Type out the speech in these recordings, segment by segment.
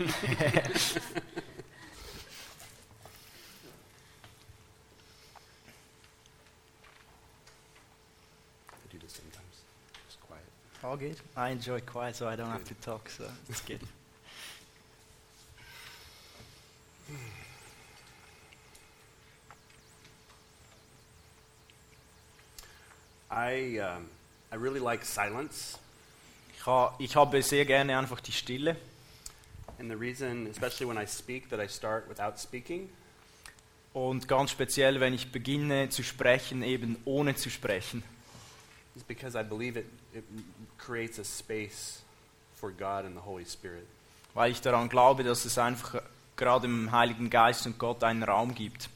I do this sometimes. Just quiet. All good. I enjoy quiet, so I don't have to talk, so it's good. I um, I really like silence, Ich, ha, ich habe sehr gerne einfach die Stille. And the reason, especially when I speak, that I start without speaking, Und ganz speziell, wenn ich beginne zu sprechen, eben ohne zu sprechen. is because I believe it it creates a space for God and the Holy Spirit. Weil ich daran glaube, dass es einfach gerade im Heiligen Geist und Gott einen Raum gibt.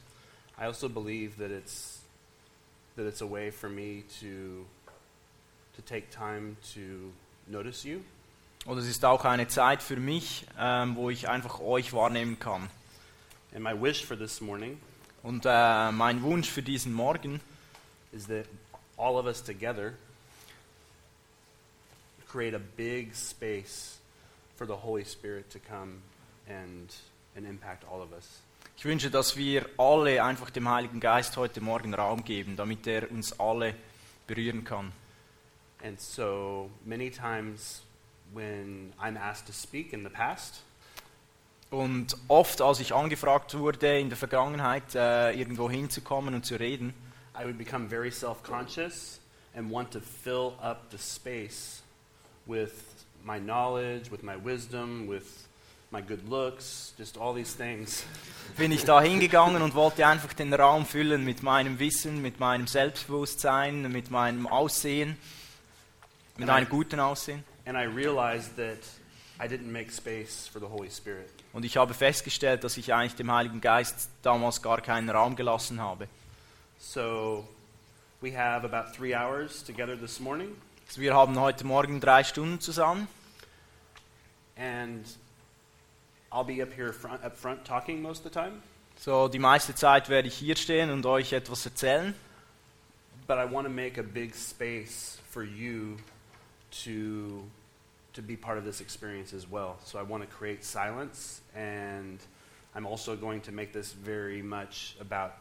I also believe that it's that it's a way for me to to take time to notice you Und es ist auch eine Zeit für mich, ähm, wo ich einfach euch wahrnehmen kann. And my wish for this morning Und äh, mein Wunsch für diesen Morgen is that all of us together create a big space for the Holy Spirit to come and, and impact all of us. Ich wünsche, dass wir alle einfach dem Heiligen Geist heute Morgen Raum geben, damit er uns alle berühren kann. And so many times when I'm asked to speak in the past, Und oft, als ich angefragt wurde, in der Vergangenheit äh, irgendwo hinzukommen und zu reden, I would become very self conscious and want to fill up the space with my knowledge, with my wisdom, with my good looks, just all these things. bin ich da hingegangen und wollte einfach den Raum füllen mit meinem Wissen, mit meinem Selbstbewusstsein, mit meinem Aussehen, mit einem guten Aussehen. And I realized that I didn't make space for the Holy Spirit. Und ich habe festgestellt, dass ich eigentlich dem Heiligen Geist damals gar keinen Raum gelassen habe. So we have about three hours together this morning, Also wir haben heute Morgen drei Stunden zusammen and I'll be up here front, up front talking most of the time. So, die meiste Zeit werde ich hier stehen und euch etwas erzählen. But I want to make a big space for you to to be part of this experience as well. So I want to create silence, and I'm also going to make this very much about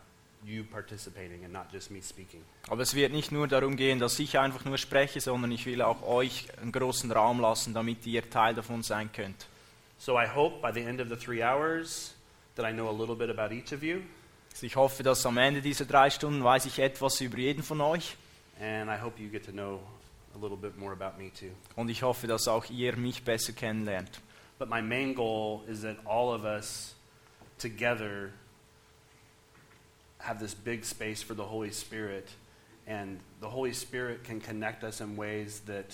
you participating and not just me speaking. Aber es wird nicht nur darum gehen, dass ich einfach nur spreche, sondern ich will auch euch einen großen Raum lassen, damit ihr Teil davon sein könnt. So I hope by the end of the three hours that I know a little bit about each of you, Also ich hoffe, dass am Ende dieser drei Stunden weiß ich etwas über jeden von euch and I hope you get to know a little bit more about me too. und ich hoffe, dass auch ihr mich besser kennenlernt. But my main goal is that all of us together have this big space for the Holy Spirit, and the Holy Spirit can connect us in ways that,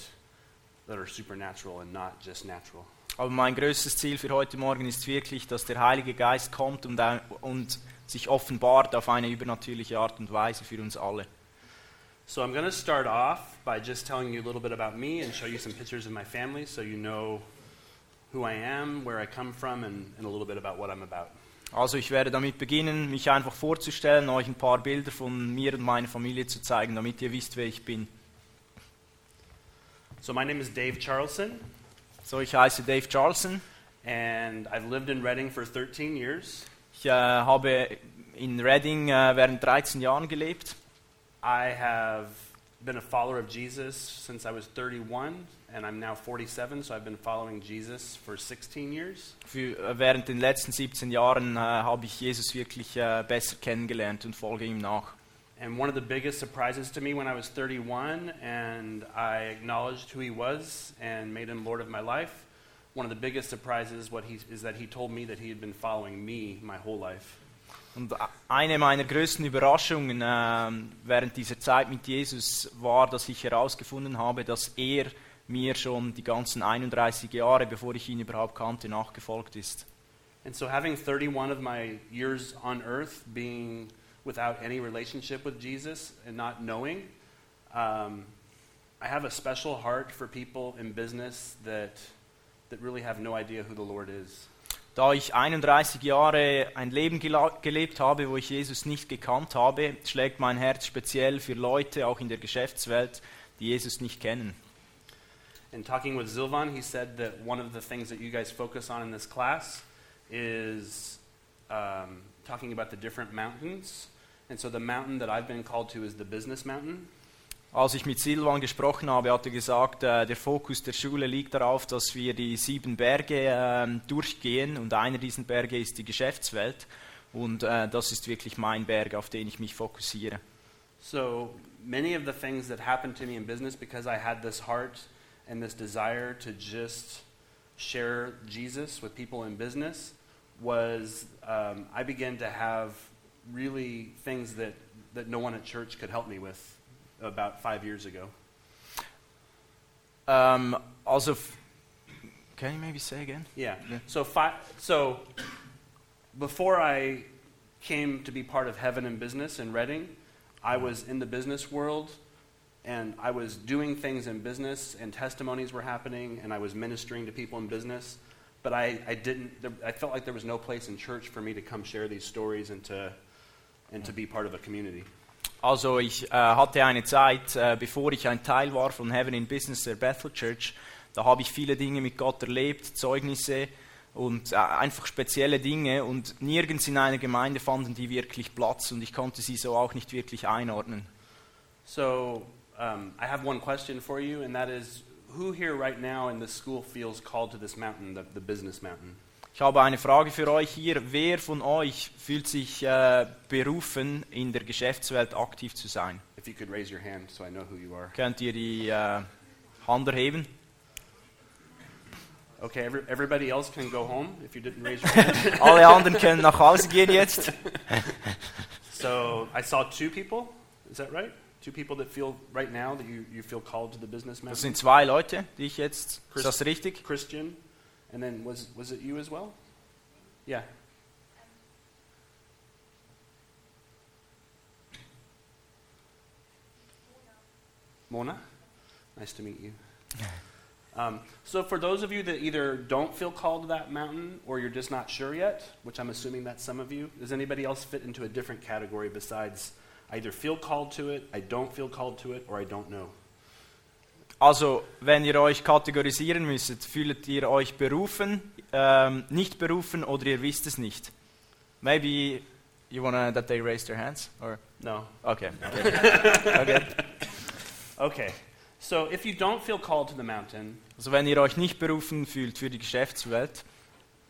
that are supernatural and not just natural. Aber mein größtes Ziel für heute Morgen ist wirklich, dass der Heilige Geist kommt und, und sich offenbart auf eine übernatürliche Art und Weise für uns alle. So I'm going to start off by just telling you a little bit about me and show you some pictures of my family so you know who I am, where I come from, and, and a little bit about what I'm about. Also ich werde damit beginnen, mich einfach vorzustellen, euch ein paar Bilder von mir und meiner Familie zu zeigen, damit ihr wisst, wer ich bin. So my name is Dave Charlson, So, ich heiße Dave Charlson. and I've lived in Reading for 13 years. Ich äh, habe in Reading äh, während 13 Jahren gelebt. I have been a follower of Jesus since I was 31, and I'm now 47, so I've been following Jesus for 16 years. Für, äh, während den letzten 17 Jahren äh, habe ich Jesus wirklich äh, besser kennengelernt und folge ihm nach. And one of the biggest surprises to me when I was 31 and I acknowledged who he was and made him Lord of my life, one of the biggest surprises what he, is that he told me that he had been following me my whole life. Und eine meiner größten Überraschungen ähm, während dieser Zeit mit Jesus war, dass ich herausgefunden habe, dass er mir schon die ganzen 31 Jahre, bevor ich ihn überhaupt kannte, nachgefolgt ist. And so, having 31 of my years on earth being without any relationship with Jesus and not knowing, um, I have a special heart for people in business that, that really have no idea who the Lord is. Da ich 31 Jahre ein Leben gelebt habe, wo ich Jesus nicht gekannt habe, schlägt mein Herz speziell für Leute, auch in der Geschäftswelt, die Jesus nicht kennen. in talking with Zilvan, he said that one of the things that you guys focus on in this class is um, talking about the different mountains. And so the mountain that I've been called to is the business mountain. Als ich mit Silvan gesprochen habe, hat er gesagt, äh, der Fokus der Schule liegt darauf, dass wir die sieben Berge ähm, durchgehen und einer dieser Berge ist die Geschäftswelt und äh, das ist wirklich mein Berg, auf den ich mich fokussiere. So many of the things that happened to me in business because I had this heart and this desire to just share Jesus with people in business was um, I began to have really things that, that no one at church could help me with about five years ago. Ähm, also, f- can you maybe say again? Yeah. Yeah. So fi- so before I came to be part of Heaven and Business in Reading, I mm-hmm. was in the business world and I was doing things in business and testimonies were happening and I was ministering to people in business. But I, I didn't, there, I felt like there was no place in church for me to come share these stories and to, and to be part of a community. Also ich äh, hatte eine Zeit, äh, bevor ich ein Teil war von Heaven in Business der Bethel Church, da habe ich viele Dinge mit Gott erlebt, Zeugnisse und äh, einfach spezielle Dinge und nirgends in einer Gemeinde fanden die wirklich Platz und ich konnte sie so auch nicht wirklich einordnen. So um, I have one question for you, and that is who here right now in this school feels called to this mountain, the, the business mountain? Ich habe eine Frage für euch hier. Wer von euch fühlt sich äh, berufen, in der Geschäftswelt aktiv zu sein? If you could raise your hand so I know who you are. Könnt ihr die äh, Hand erheben? Okay, every, everybody else can go home if you didn't raise your hand. Alle anderen können nach Hause gehen jetzt. so I saw two people. Is that right? Two people that feel right now that you, you feel called to the business Das sind zwei Leute, die ich jetzt. Chris- Ist das richtig? Christian, and then was, was it you as well? Yeah. Mona, nice to meet you. Um, so, for those of you that either don't feel called to that mountain or you're just not sure yet, which I'm assuming that's some of you, does anybody else fit into a different category besides I either feel called to it, I don't feel called to it, or I don't know? Also, wenn ihr euch kategorisieren müsstet, fühlt ihr euch berufen, ähm, nicht berufen oder ihr wisst es nicht? Maybe you wanna that they raise their hands? Or No. okay. okay. okay. Okay. So, if you don't feel called to the mountain, Also wenn ihr euch nicht berufen fühlt für die Geschäftswelt,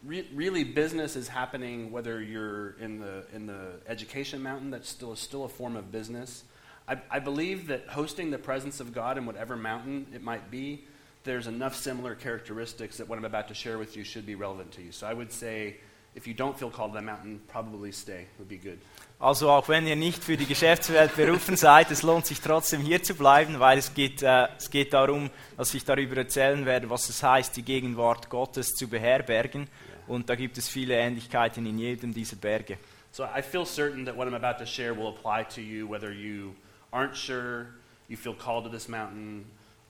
Re- really, business is happening whether you're in the in the education mountain. That's still still a form of business. I, I believe that hosting the presence of God in whatever mountain it might be, there's enough similar characteristics that what I'm about to share with you should be relevant to you. So I would say, if you don't feel called to that mountain, probably stay. Would be good. also auch wenn ihr nicht für die Geschäftswelt berufen seid, es lohnt sich trotzdem hier zu bleiben, weil es geht, äh, es geht darum, dass ich darüber erzählen werde, was es heißt, die Gegenwart Gottes zu beherbergen. Und da gibt es viele Ähnlichkeiten in jedem dieser Berge. So I feel certain that what I'm about to share will apply to you, whether you aren't sure you feel called to this mountain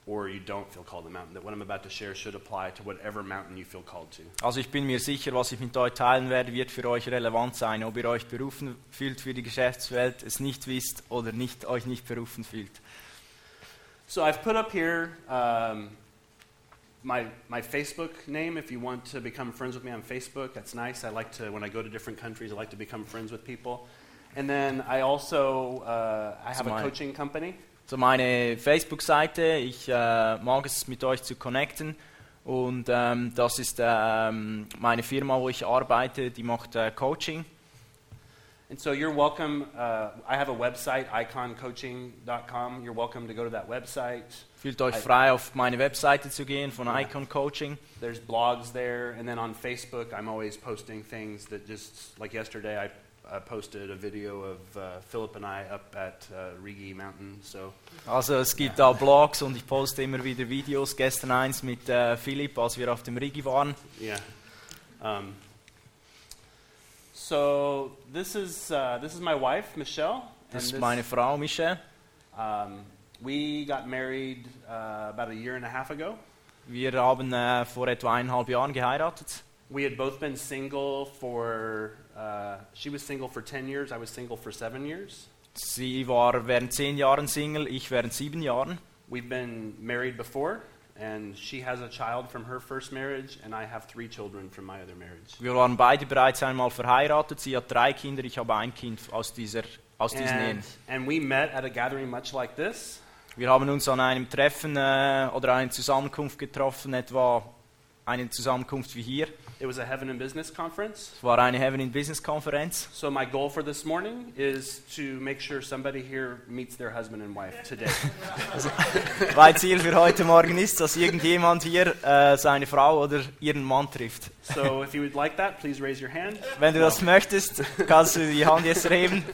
or you don't feel called to the mountain. That what I'm about to share should apply to whatever mountain you feel called to. Also ich bin mir sicher, was ich mit euch teilen werde, wird für euch relevant sein, ob ihr euch berufen fühlt für die Geschäftswelt, es nicht wisst oder nicht, euch nicht berufen fühlt. So I've put up here um, my, my Facebook name. If you want to become friends with me on Facebook, that's nice. I like to, when I go to different countries, I like to become friends with people. And then I also, uh, I have a coaching company. So meine Facebook-Seite, ich äh, mag es mit euch zu connecten und ähm, das ist ähm, meine Firma, wo ich arbeite, die macht äh, Coaching. And so you're welcome. Uh, I have a website, iconcoaching.com. You're welcome to go to that website. Fühlt euch frei, auf meine Webseite zu gehen von Ja. Icon Coaching. There's blogs there. And then on Facebook, I'm always posting things that just, like yesterday, I uh, posted a video of uh, Philip and I up at uh, Rigi Mountain. So Also es gibt da Blogs und ich poste immer wieder Videos. Gestern eins mit äh, Philipp, als wir auf dem Rigi waren. Yeah. Um, so this is uh, this is my wife, Michelle. Das ist meine Frau Michelle. um, we got married uh, about a year and a half ago. Wir haben äh, vor etwa eineinhalb Jahren geheiratet. We had both been single for. Uh, she was single for ten years. I was single for seven years. Sie war während zehn Jahren Single, ich während sieben Jahren. We've been married before, and she has a child from her first marriage, and I have three children from my other marriage. Wir waren beide bereits einmal verheiratet. Sie hat drei Kinder, ich habe ein Kind aus, dieser, aus diesen And, Ehen. and we met at a gathering much like this. Wir haben uns an einem Treffen äh, oder einer Zusammenkunft getroffen, etwa eine Zusammenkunft wie hier. It was a Heaven and Business conference. Es war eine Heaven in Business Konferenz. So my goal for this morning is to make sure somebody here meets their husband and wife today. Mein Ziel für heute Morgen ist, dass irgendjemand hier äh, seine Frau oder ihren Mann trifft. so if you would like that, please raise your hand. Wenn du das möchtest, kannst du die Hand jetzt heben.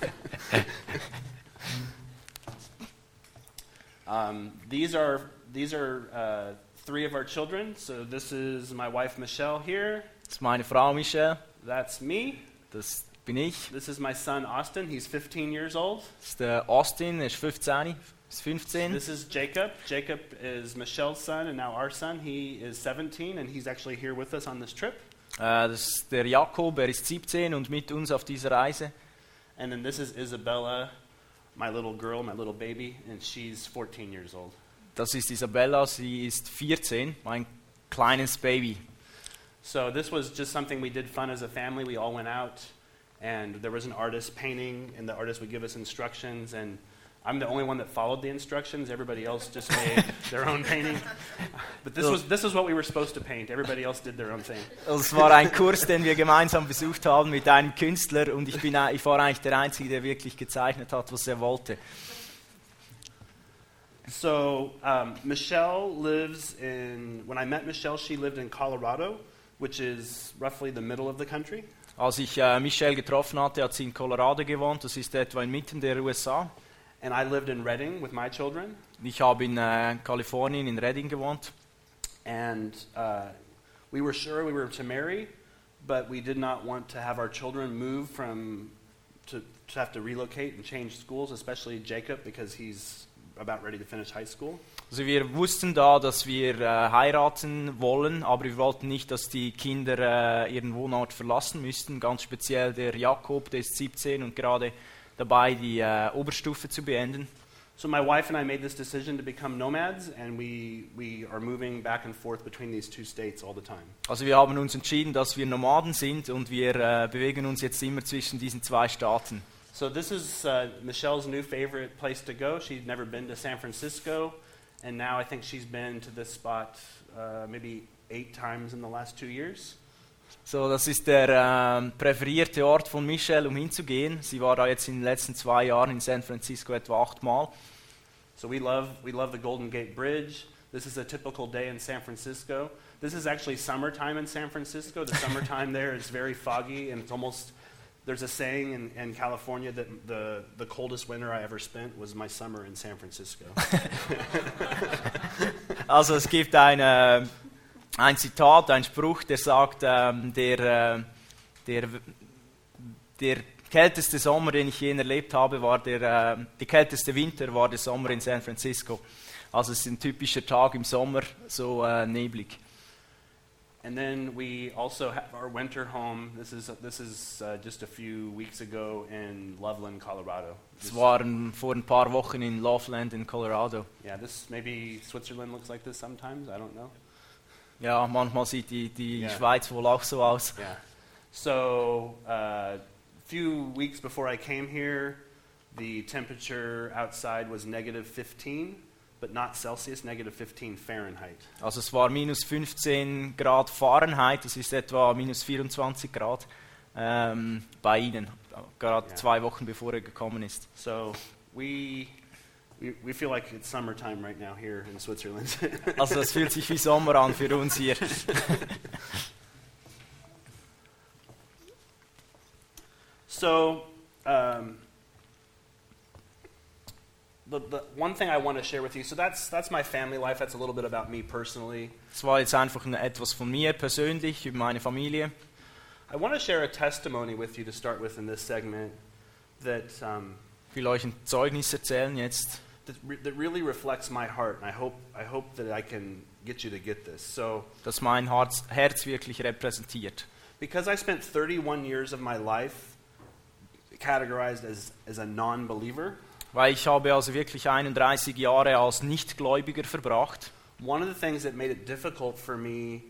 Um, these are these are uh, three of our children. So this is my wife Michelle here. Das ist meine Frau Michelle, That's me. das bin ich. This is my son Austin. He's 15 years old. Das ist der Austin, er ist 15, ist 15. This is Jacob. Jacob is Michelle's son and now our son. He is 17 and he's actually here with us on this trip. Äh, das ist der Jakob, er ist 17 und mit uns auf dieser Reise. And then this is Isabella, my little girl, my little baby, and she's 14 years old. Das ist Isabella, sie ist 14, mein kleines Baby. So this was just something we did fun as a family. We all went out, and there was an artist painting, and the artist would give us instructions. And I'm the only one that followed the instructions. Everybody else just made their own painting. But this was this is what we were supposed to paint. Everybody else did their own thing. Es war ein Kurs, den wir gemeinsam besucht haben mit einem Künstler und ich, bin, ich war eigentlich der Einzige, der wirklich gezeichnet hat, was er wollte. So um, Michelle lives in. When I met Michelle, she lived in Colorado, which is roughly the middle of the country. Als ich äh, Michelle getroffen hatte, hat sie in Colorado gewohnt, das ist etwa inmitten der USA. And I lived in Redding with my children. Ich habe in äh, Kalifornien, in Redding gewohnt. And uh, we were sure we were to marry, but we did not want to have our children move from to, to have to relocate and change schools, especially Jacob because he's about ready to finish high school. Also wir wussten da, dass wir äh, heiraten wollen, aber wir wollten nicht, dass die Kinder äh, ihren Wohnort verlassen müssten. Ganz speziell der Jakob, der ist 17 und gerade dabei, die äh, Oberstufe zu beenden. So my wife and I made this decision to become nomads, and we, we are moving back and forth between these two states all the time. Also wir haben uns entschieden, dass wir Nomaden sind und wir äh, bewegen uns jetzt immer zwischen diesen zwei Staaten. So this is uh, Michelle's new favorite place to go. She's never been to San Francisco, and now I think she's been to this spot uh, maybe eight times in the last two years. So, das ist der ähm, präferierte Ort von Michelle, um hinzugehen. Sie war da jetzt in den letzten zwei Jahren in San Francisco etwa achtmal. So we love, we love the Golden Gate Bridge. This is a typical day in San Francisco. This is actually summertime in San Francisco. The summertime there is very foggy, and it's almost, there's a saying in, in California that the, the coldest winter I ever spent was my summer in San Francisco. Also es gibt ein, äh, ein Zitat, ein Spruch, der sagt, ähm, der, äh, der, der kälteste Sommer, den ich je erlebt habe, war der, äh, der kälteste Winter war der Sommer in San Francisco. Also es ist ein typischer Tag im Sommer, so äh, neblig. And then we also have our winter home. This is, this is uh, just a few weeks ago in Loveland, Colorado. Es waren vor ein paar Wochen in Loveland in Colorado. yeah, this maybe Switzerland looks like this sometimes. I don't know. Ja, manchmal sieht die, die Ja. Schweiz wohl auch so aus. Yeah. So, a few weeks before I came here, the temperature outside was negative 15, but not Celsius, negative 15 Fahrenheit. Also es war minus 15 Grad Fahrenheit, das ist etwa minus 24 Grad ähm, bei Ihnen, gerade Ja. zwei Wochen bevor er gekommen ist. So, we, we, we feel like it's summertime right now here in Switzerland. Also es fühlt sich wie Sommer an für uns hier. so, um, the, the one thing I want to share with you, so that's, that's my family life. That's a little bit about me personally. Es war jetzt einfach etwas von mir persönlich, über meine Familie. I want to share a testimony with you to start with in this segment that, um, Ich will euch ein Zeugnis erzählen jetzt. that, re- that really reflects my heart, and I hope, I hope that I can get you to get this. So, das mein Herz, Herz wirklich repräsentiert. because I spent 31 years of my life categorized as, as a non believer, Weil ich habe also wirklich 31 Jahre als Nichtgläubiger verbracht. one of the things that made it difficult for me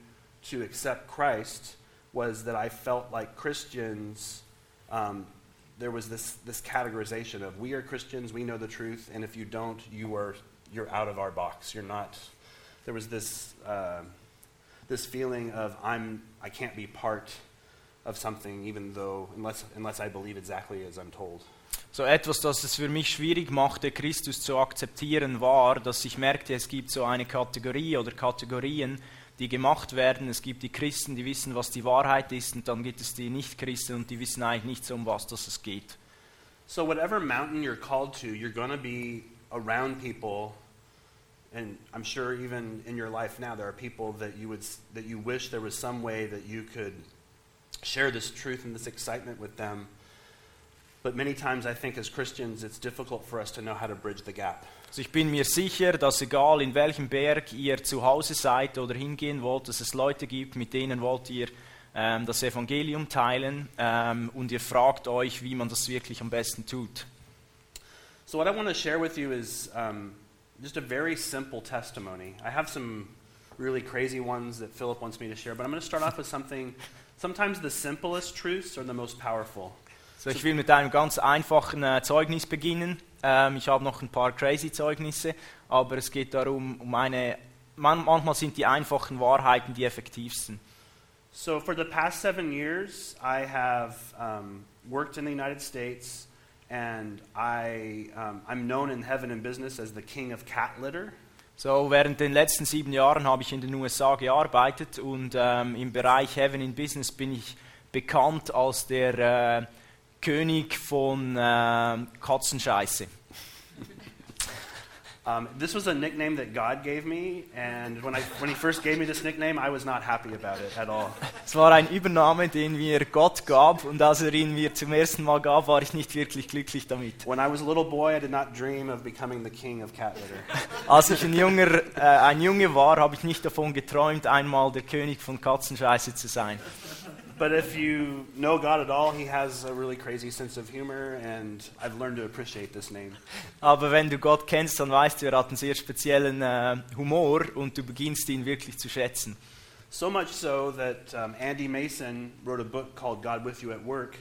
to accept Christ was that I felt like Christians, um, there was this, this categorization of we are Christians, we know the truth, and if you don't, you are, you're out of our box. You're not, there was this, uh, this feeling of I'm, I can't be part of something even though, unless, unless I believe exactly as I'm told. So etwas, das es für mich schwierig machte, Christus zu akzeptieren, war, dass ich merkte, es gibt so eine Kategorie oder Kategorien, die gemacht werden. Es gibt die Christen, die wissen, was die Wahrheit ist, und dann gibt es die Nicht-Christen und die wissen eigentlich nicht um was das es geht. So, whatever mountain you're called to, you're going to be around people, and I'm sure even in your life now, there are people that you, would, that you wish there was some way that you could share this truth and this excitement with them. But many times, I think as Christians, it's difficult for us to know how to bridge the gap. Also ich bin mir sicher, dass egal in welchem Berg ihr zu Hause seid oder hingehen wollt, dass es Leute gibt, mit denen wollt ihr ähm, das Evangelium teilen ähm, und ihr fragt euch, wie man das wirklich am besten tut. So, what I want to share with you is um, just a very simple testimony. I have some really crazy ones that Philip wants me to share, but I'm going to start off with something. Sometimes the simplest truths are the most powerful. So, ich will mit einem ganz einfachen äh, Zeugnis beginnen. Ähm, ich habe noch ein paar crazy Zeugnisse, aber es geht darum, um eine. Man, manchmal sind die einfachen Wahrheiten die effektivsten. So, for the past seven years, I have um, worked in the United States, and I, um, I'm known in heaven and business as the king of cat litter. So, während den letzten sieben Jahren habe ich in den USA gearbeitet und ähm, im Bereich Heaven in Business bin ich bekannt als der äh, König von äh, Katzenscheiße. Um, this was a nickname that God gave me, and when, I, when He first gave me this nickname, I was not happy about it at all. Es war ein Übername, den mir Gott gab und als er ihn mir zum ersten Mal gab, war ich nicht wirklich glücklich damit. When I was a little boy, I did not dream of becoming the king of cat litter. Als ich ein, junger, äh, ein Junge war, habe ich nicht davon geträumt, einmal der König von Katzenscheiße zu sein. But if you know God at all, He has a really crazy sense of humor, and I've learned to appreciate this name. Aber wenn du Gott kennst, dann weißt du, er hat einen sehr speziellen äh, Humor und du beginnst ihn wirklich zu schätzen. So much so that um, Andy Mason wrote a book called God with You at Work,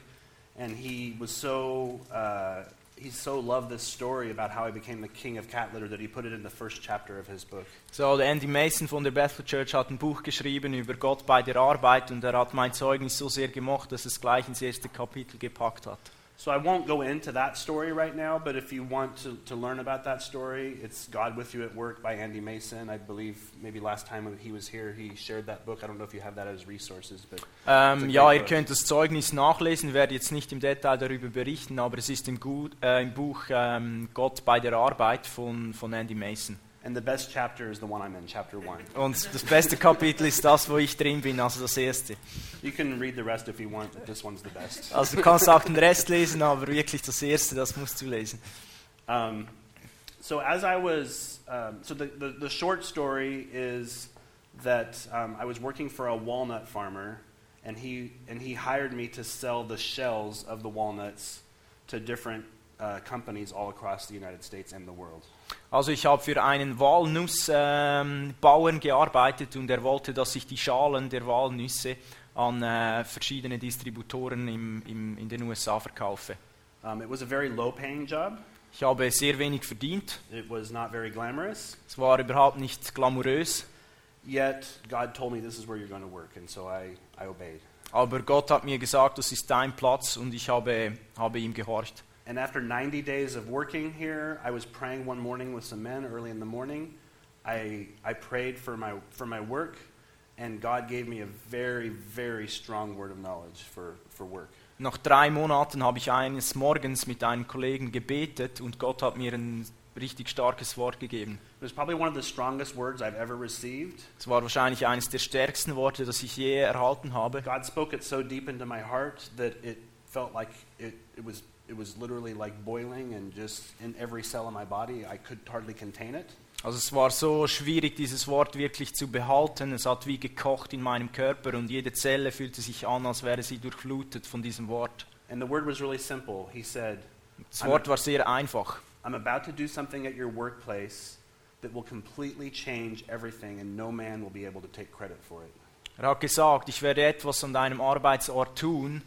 and he was so uh, he so loved this story about how he became the king of cat litter that he put it in the first chapter of his book. So, Andy Mason von der Bethel Church hat ein Buch geschrieben über Gott bei der Arbeit und er hat mein Zeugnis so sehr gemocht, dass es gleich ins erste Kapitel gepackt hat. So I won't go into that story right now, but if you want to, to learn about that story, it's God with You at Work by Andy Mason. I believe maybe last time when he was here, he shared that book. I don't know if you have that as resources, but ähm, a ja, ihr book. könnt das Zeugnis nachlesen, werde jetzt nicht im Detail darüber berichten, aber es ist im, Gu äh, im Buch ähm, Gott bei der Arbeit von, von Andy Mason. And the best chapter is the one I'm in, chapter one. Und das beste Kapitel ist das, wo ich drin bin, also das erste. You can read the rest if you want, but this one's the best. Also du kannst auch den Rest lesen, aber wirklich das erste, das musst du lesen. Um, so as I was, um, so the, the, the short story is that um, I was working for a walnut farmer, and he, and he hired me to sell the shells of the walnuts to different uh, companies all across the United States and the world. Also ich habe für einen Walnussbauern gearbeitet und er wollte, dass ich die Schalen der Walnüsse an äh, verschiedene Distributoren im, im, in den USA verkaufe. Um, it was a very low job. Ich habe sehr wenig verdient, It was not very glamorous, es war überhaupt nicht glamourös, yet God told me this is where you're going to work, and so I, I obeyed. aber Gott hat mir gesagt, das ist dein Platz und ich habe, habe ihm gehorcht. And after 90 days of working here, I was praying one morning with some men early in the morning. I, I prayed for my, for my work, and God gave me a very, very strong word of knowledge for, for work. Nach drei Monaten habe ich eines Morgens mit einem Kollegen gebetet und Gott hat mir ein richtig starkes Wort gegeben. It was probably one of the strongest words I've ever received. Es war wahrscheinlich eines der stärksten Worte, das ich je erhalten habe. God spoke it so deep into my heart that it felt like it, it, was, it was literally like boiling and just in every cell in my body. I could hardly contain it. Also es war so schwierig, dieses Wort wirklich zu behalten. Es hat wie gekocht in meinem Körper und jede Zelle fühlte sich an, als wäre sie durchflutet von diesem Wort. And the word was really simple. He said, Das Wort war sehr einfach. I'm about to do something at your workplace that will completely change everything, and no man will be able to take credit for it. Er hat gesagt, ich werde etwas an deinem Arbeitsort tun,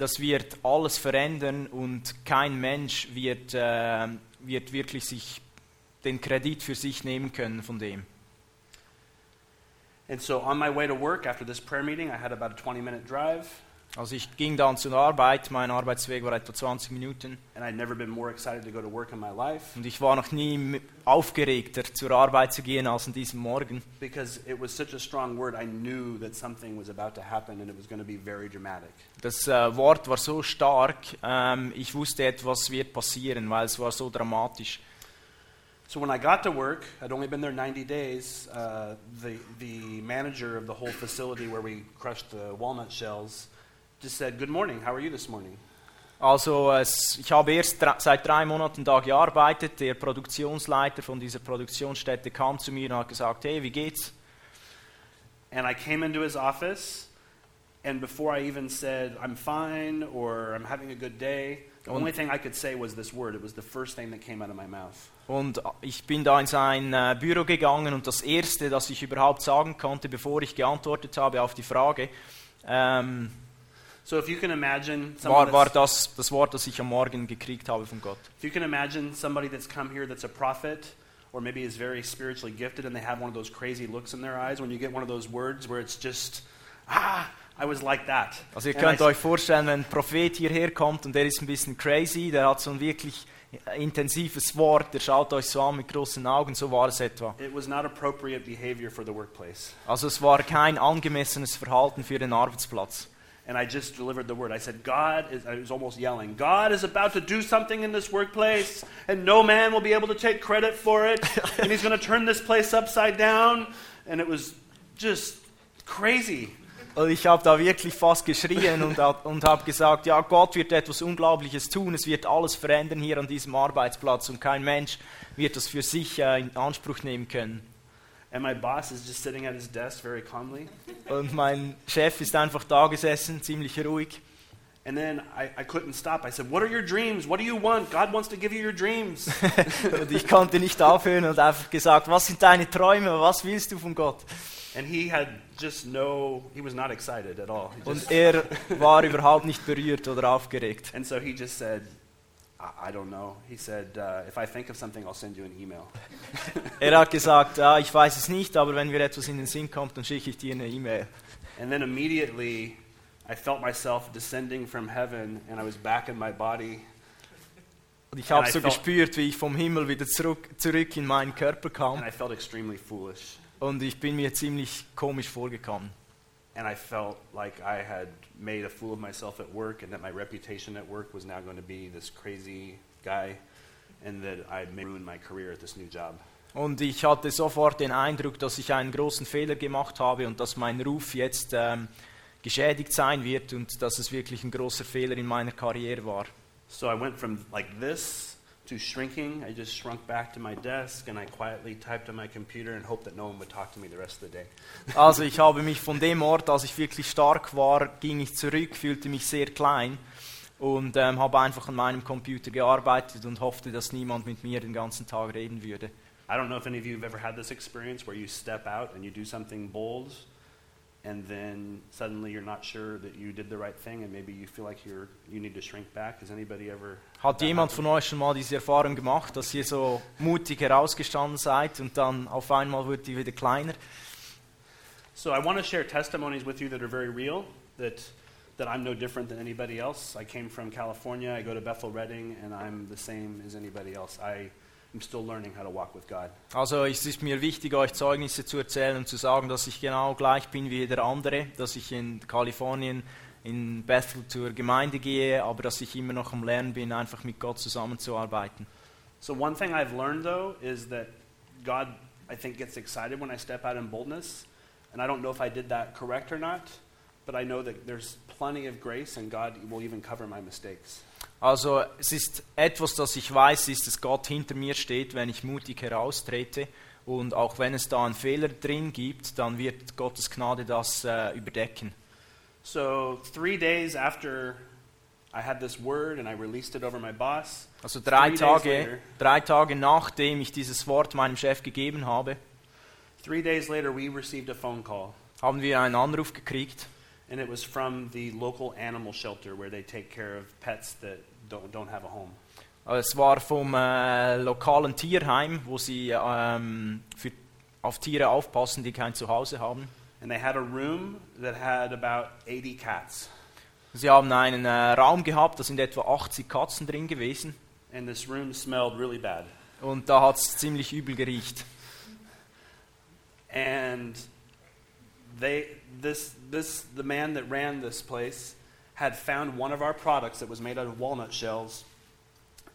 das wird alles verändern und kein Mensch wird, äh, wird wirklich sich den Kredit für sich nehmen können von dem. And so on my way to work after this prayer meeting, I had about a 20 minute drive, Also ich ging dann zur Arbeit, mein Arbeitsweg war etwa 20 Minuten and I'd never been more excited to go to work in my life und ich war noch nie aufgeregter zur Arbeit zu gehen als an diesem Morgen, because it was such a strong word. I knew that something was about to happen and it was going to be very dramatic. Das äh, Wort war so stark, ähm, ich wusste etwas wird passieren, weil es war so dramatisch. So when I got to work, I'd only been there 90 days. Uh, the, the manager of the whole facility where we crushed the walnut shells just said, Good morning, how are you this morning? Also ich habe erst seit drei Monaten da gearbeitet. Der Produktionsleiter von dieser Produktionsstätte kam zu mir und hat gesagt, hey, wie geht's? And I came into his office, and before I even said, I'm fine or I'm having a good day, the only thing I could say was this word. It was the first thing that came out of my mouth. Und ich bin da in sein äh, Büro gegangen und das Erste, das ich überhaupt sagen konnte, bevor ich geantwortet habe auf die Frage, ähm, So if you can imagine war, war das das Wort, das ich am Morgen gekriegt habe von Gott. If you can imagine somebody that's come here that's a prophet, or maybe is very spiritually gifted and they have one of those crazy looks in their eyes when you get one of those words where it's just, ah, I was like that. Also ihr And I könnt s- euch vorstellen, wenn ein Prophet hierher kommt und der ist ein bisschen crazy, der hat so ein wirklich intensives Wort, der schaut euch so an mit großen Augen, so war es etwa. It was not appropriate behavior for the workplace. Also es war kein angemessenes Verhalten für den Arbeitsplatz. And I just delivered the word. I said, God is, I was almost yelling, God is about to do something in this workplace, and no man will be able to take credit for it, and he's going to turn this place upside down. And it was just crazy. Und ich habe da wirklich fast geschrien und, und habe gesagt, ja, Gott wird etwas Unglaubliches tun, es wird alles verändern hier an diesem Arbeitsplatz und kein Mensch wird das für sich äh, in Anspruch nehmen können. And my boss is just sitting at his desk very calmly. Und mein Chef ist einfach da gesessen, ziemlich ruhig. And then I, I couldn't stop. I said, What are your dreams? What do you want? God wants to give you your dreams. Und ich konnte nicht aufhören und einfach gesagt, was sind deine Träume, was willst du von Gott? and he had just no, he was not excited at all. He Und er war überhaupt nicht berührt oder aufgeregt. and so he just said, I, I don't know. He said, uh, If I think of something, I'll send you an email. Er hat gesagt, ja, ich weiß es nicht, aber wenn mir etwas in den Sinn kommt, dann schicke ich dir eine E-Mail. And then immediately, I felt myself descending from heaven, and I was back in my body. Und ich habe so felt- gespürt, wie ich vom Himmel wieder zurück, zurück in meinen Körper kam. And I felt extremely foolish. Und ich bin mir ziemlich komisch vorgekommen. And I felt like I had made a fool of myself at work, and that my reputation at work was now going to be this crazy guy, and that I'd may ruin my career at this new job. Und ich hatte sofort den Eindruck, dass ich einen großen Fehler gemacht habe und dass mein Ruf jetzt ähm, geschädigt sein wird und dass es wirklich ein großer Fehler in meiner Karriere war. So I went from like this to shrinking. I just shrunk back to my desk and I quietly typed on my computer and hoped that no one would talk to me the rest of the day. Also ich habe mich von dem Ort, als ich wirklich stark war, ging ich zurück, fühlte mich sehr klein und ähm, habe einfach an meinem Computer gearbeitet und hoffte, dass niemand mit mir den ganzen Tag reden würde. I don't know if any of you have ever had this experience where you step out and you do something bold and then suddenly you're not sure that you did the right thing and maybe you feel like you're you need to shrink back. Has anybody ever Hat jemand von euch schon mal diese Erfahrung gemacht, dass ihr so mutig herausgestanden seid und dann auf einmal wird ihr wieder kleiner? So I want to share testimonies with you that are very real, that, that I'm no different than anybody else. I came from California, I go to Bethel Redding, and I'm the same as anybody else. I am still learning how to walk with God. Also es ist mir wichtig, euch Zeugnisse zu erzählen und zu sagen, dass ich genau gleich bin wie jeder andere, dass ich in Kalifornien in Bethel zur Gemeinde gehe, aber dass ich immer noch am Lernen bin, einfach mit Gott zusammenzuarbeiten. So one thing I've learned though is that God, I think, gets excited when I step out in boldness, and I don't know if I did that correct or not, but I know that there's plenty of grace, and God will even cover my mistakes. Also es ist etwas, das ich weiß, ist, dass Gott hinter mir steht, wenn ich mutig heraustrete. Und auch wenn es da einen Fehler drin gibt, dann wird Gottes Gnade das äh, überdecken. So three days after I had this word and I released it over my boss. Also drei Tage, later. drei Tage nachdem ich dieses Wort meinem Chef gegeben habe, Three days later, we received a phone call, haben wir einen Anruf gekriegt. and it was from the local animal shelter where they take care of pets that don't, don't have a home. Es war vom äh, lokalen Tierheim, wo sie ähm, für, auf Tiere aufpassen, die kein Zuhause haben. And they had a room that had about 80 cats. Sie haben einen äh, Raum gehabt, da sind etwa 80 Katzen drin gewesen. And this room smelled really bad. Und da hat es ziemlich übel geriecht. And they, this, this, the man that ran this place had found one of our products that was made out of walnut shells.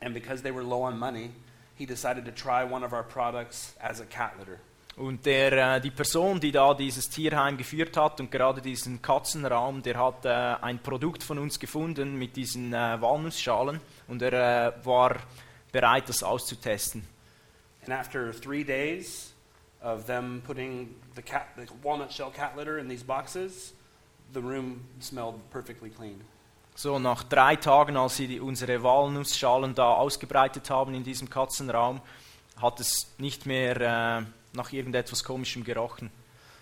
And because they were low on money, he decided to try one of our products as a cat litter. Und der, äh, die Person, die da dieses Tierheim geführt hat und gerade diesen Katzenraum, der hat äh, ein Produkt von uns gefunden mit diesen äh, Walnussschalen und er äh, war bereit, das auszutesten. And after three days of them putting the, cat, the walnut shell cat litter in these boxes, the room smelled perfectly clean. So, nach drei Tagen, als sie die, unsere Walnussschalen da ausgebreitet haben in diesem Katzenraum, hat es nicht mehr äh, nach irgendetwas Komischem gerochen.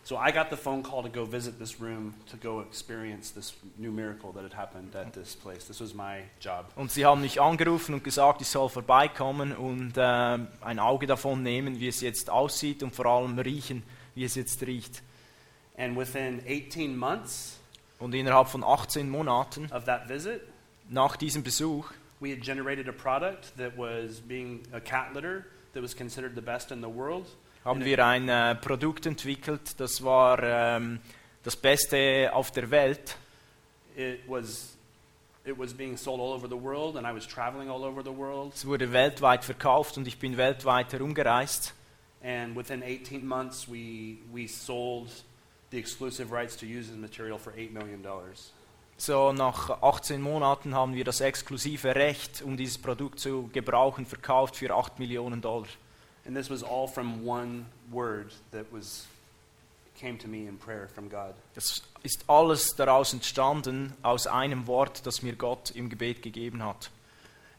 So I got the phone call to go visit this room to go experience this new miracle that had happened at this place. This was my job. Und sie haben mich angerufen und gesagt, ich soll vorbeikommen und äh, ein Auge davon nehmen, wie es jetzt aussieht und vor allem riechen, wie es jetzt riecht. And within 18 months Und innerhalb von 18 Monaten of that visit, nach diesem Besuch we had generated a product that was being a cat litter that was considered the best in the world. Haben wir ein äh, Produkt entwickelt, das war ähm, das Beste auf der Welt. It was it was being sold all over the world and I was traveling all over the world Es wurde weltweit verkauft und ich bin weltweit herumgereist. and within 18 months we we sold the exclusive rights to use this material for 8 million dollars. So nach 18 Monaten haben wir das exklusive Recht, um dieses Produkt zu gebrauchen, verkauft für 8 Millionen Dollar. And this was all from one word that was came to me in prayer from God. Das ist alles daraus entstanden aus einem Wort, das mir Gott im Gebet gegeben hat.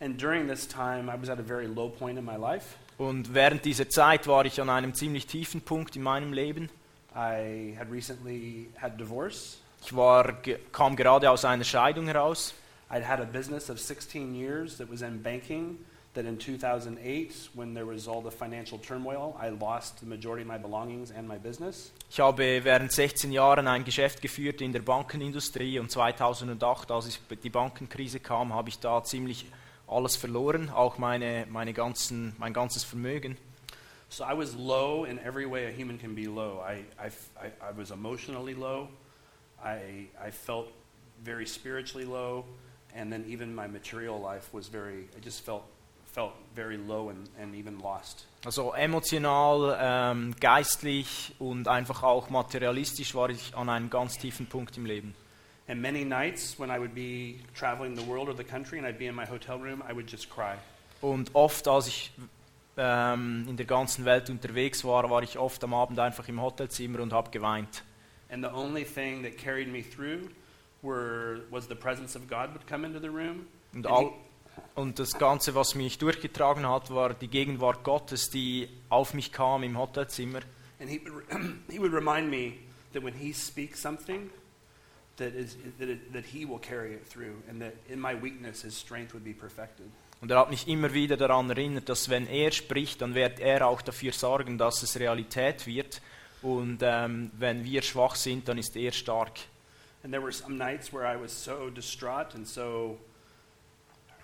And during this time I was at a very low point in my life. Und während dieser Zeit war ich an einem ziemlich tiefen Punkt in meinem Leben. I had recently had divorce. Ich war, kam gerade aus einer Scheidung heraus. I'd had a business of 16 years that was in banking that in 2008 when there was all the financial turmoil, I lost the majority of my belongings and my business. Ich habe während 16 Jahren ein Geschäft geführt in der Bankenindustrie und 2008, als die Bankenkrise kam, habe ich da ziemlich alles verloren, auch meine, meine ganzen, mein ganzes Vermögen. So I was low in every way a human can be low. I, I, I, I was emotionally low. I, I felt very spiritually low. And then even my material life was very, I just felt, felt very low and, and even lost. Also emotional, ähm, geistlich und einfach auch materialistisch war ich an einem ganz tiefen Punkt im Leben. And many nights when I would be traveling the world or the country and I'd be in my hotel room, I would just cry. Und oft, als ich ähm, in der ganzen Welt unterwegs war, war ich oft am Abend einfach im Hotelzimmer und habe geweint. And the only thing that carried me through were, was the presence of God would come into the room. Und, And all, und das Ganze, was mich durchgetragen hat, war die Gegenwart Gottes, die auf mich kam im Hotelzimmer. And he would, he would remind me that when he speaks something, that, is, that, it, that he will carry it through, and that in my weakness, his strength would be perfected. Und er hat mich immer wieder daran erinnert, dass wenn er spricht, dann wird er auch dafür sorgen, dass es Realität wird. Und ähm, wenn wir schwach sind, dann ist er stark. And there were some nights where I was so distraught and so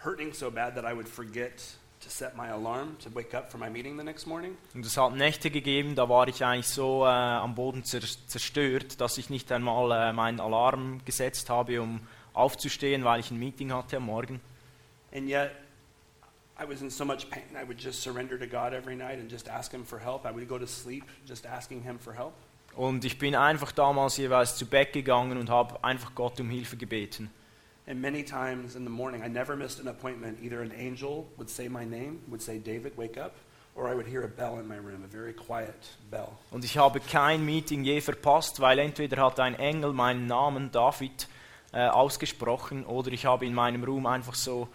hurting so bad that I would forget to set my alarm to wake up for my meeting the next morning. Und es hat Nächte gegeben, da war ich eigentlich so äh, am Boden zer zerstört, dass ich nicht einmal äh, meinen Alarm gesetzt habe, um aufzustehen, weil ich ein Meeting hatte am Morgen. And yet, I was in so much pain, I would just surrender to God every night and just ask Him for help. I would go to sleep just asking Him for help. Und ich bin einfach damals jeweils zu Bett gegangen und habe einfach Gott um Hilfe gebeten. And many times in the morning, I never missed an appointment. Either an angel would say my name, would say, David, wake up, or I would hear a bell in my room, a very quiet bell. Und ich habe kein Meeting je verpasst, weil entweder hat ein Engel meinen Namen David äh, ausgesprochen oder ich habe in meinem Room einfach so